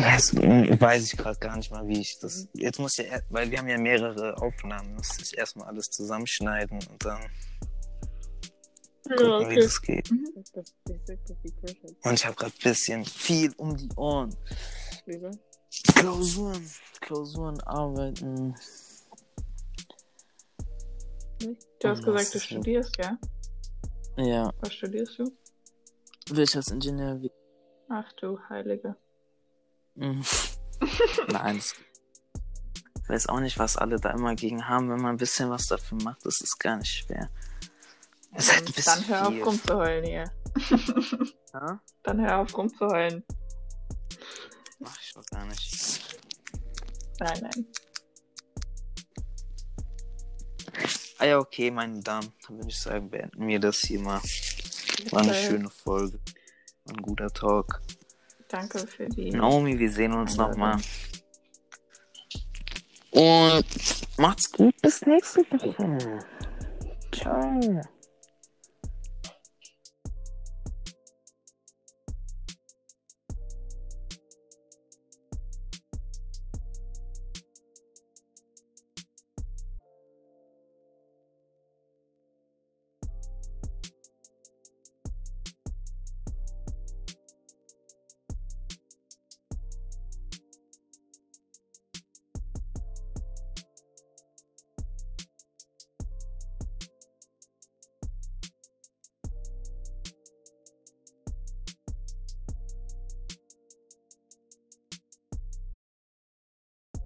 ja. Jetzt weiß ich gerade gar nicht mal, wie ich das. Jetzt muss ich, ja- weil wir haben ja mehrere Aufnahmen, muss ich erstmal alles zusammenschneiden und dann gucken, Ja, wie okay. das geht. Kirche. Und ich habe gerade ein bisschen viel um die Ohren. Klausuren, Klausuren, Arbeiten. Nicht. Du hast Oh, gesagt, das du studierst, gell? Ja, Was studierst du? Wirtschaftsingenieur. Ach du Heilige. Mhm. Nein, ich weiß auch nicht, was alle da immer gegen haben, wenn man ein bisschen was dafür macht. Das ist gar nicht schwer. Das ist halt ein Dann- bisschen Dann hör viel. auf rumzuheulen hier. Ja? Dann hör auf rumzuheulen. Mach ich doch gar nicht. Nein, nein. Ah ja, okay, meine Damen. Dann würde ich sagen, beenden wir das hier mal. War eine Bitte. schöne Folge. War ein guter Talk. Danke für die. Naomi, wir sehen uns nochmal. Und macht's gut bis nächste Woche. Ciao.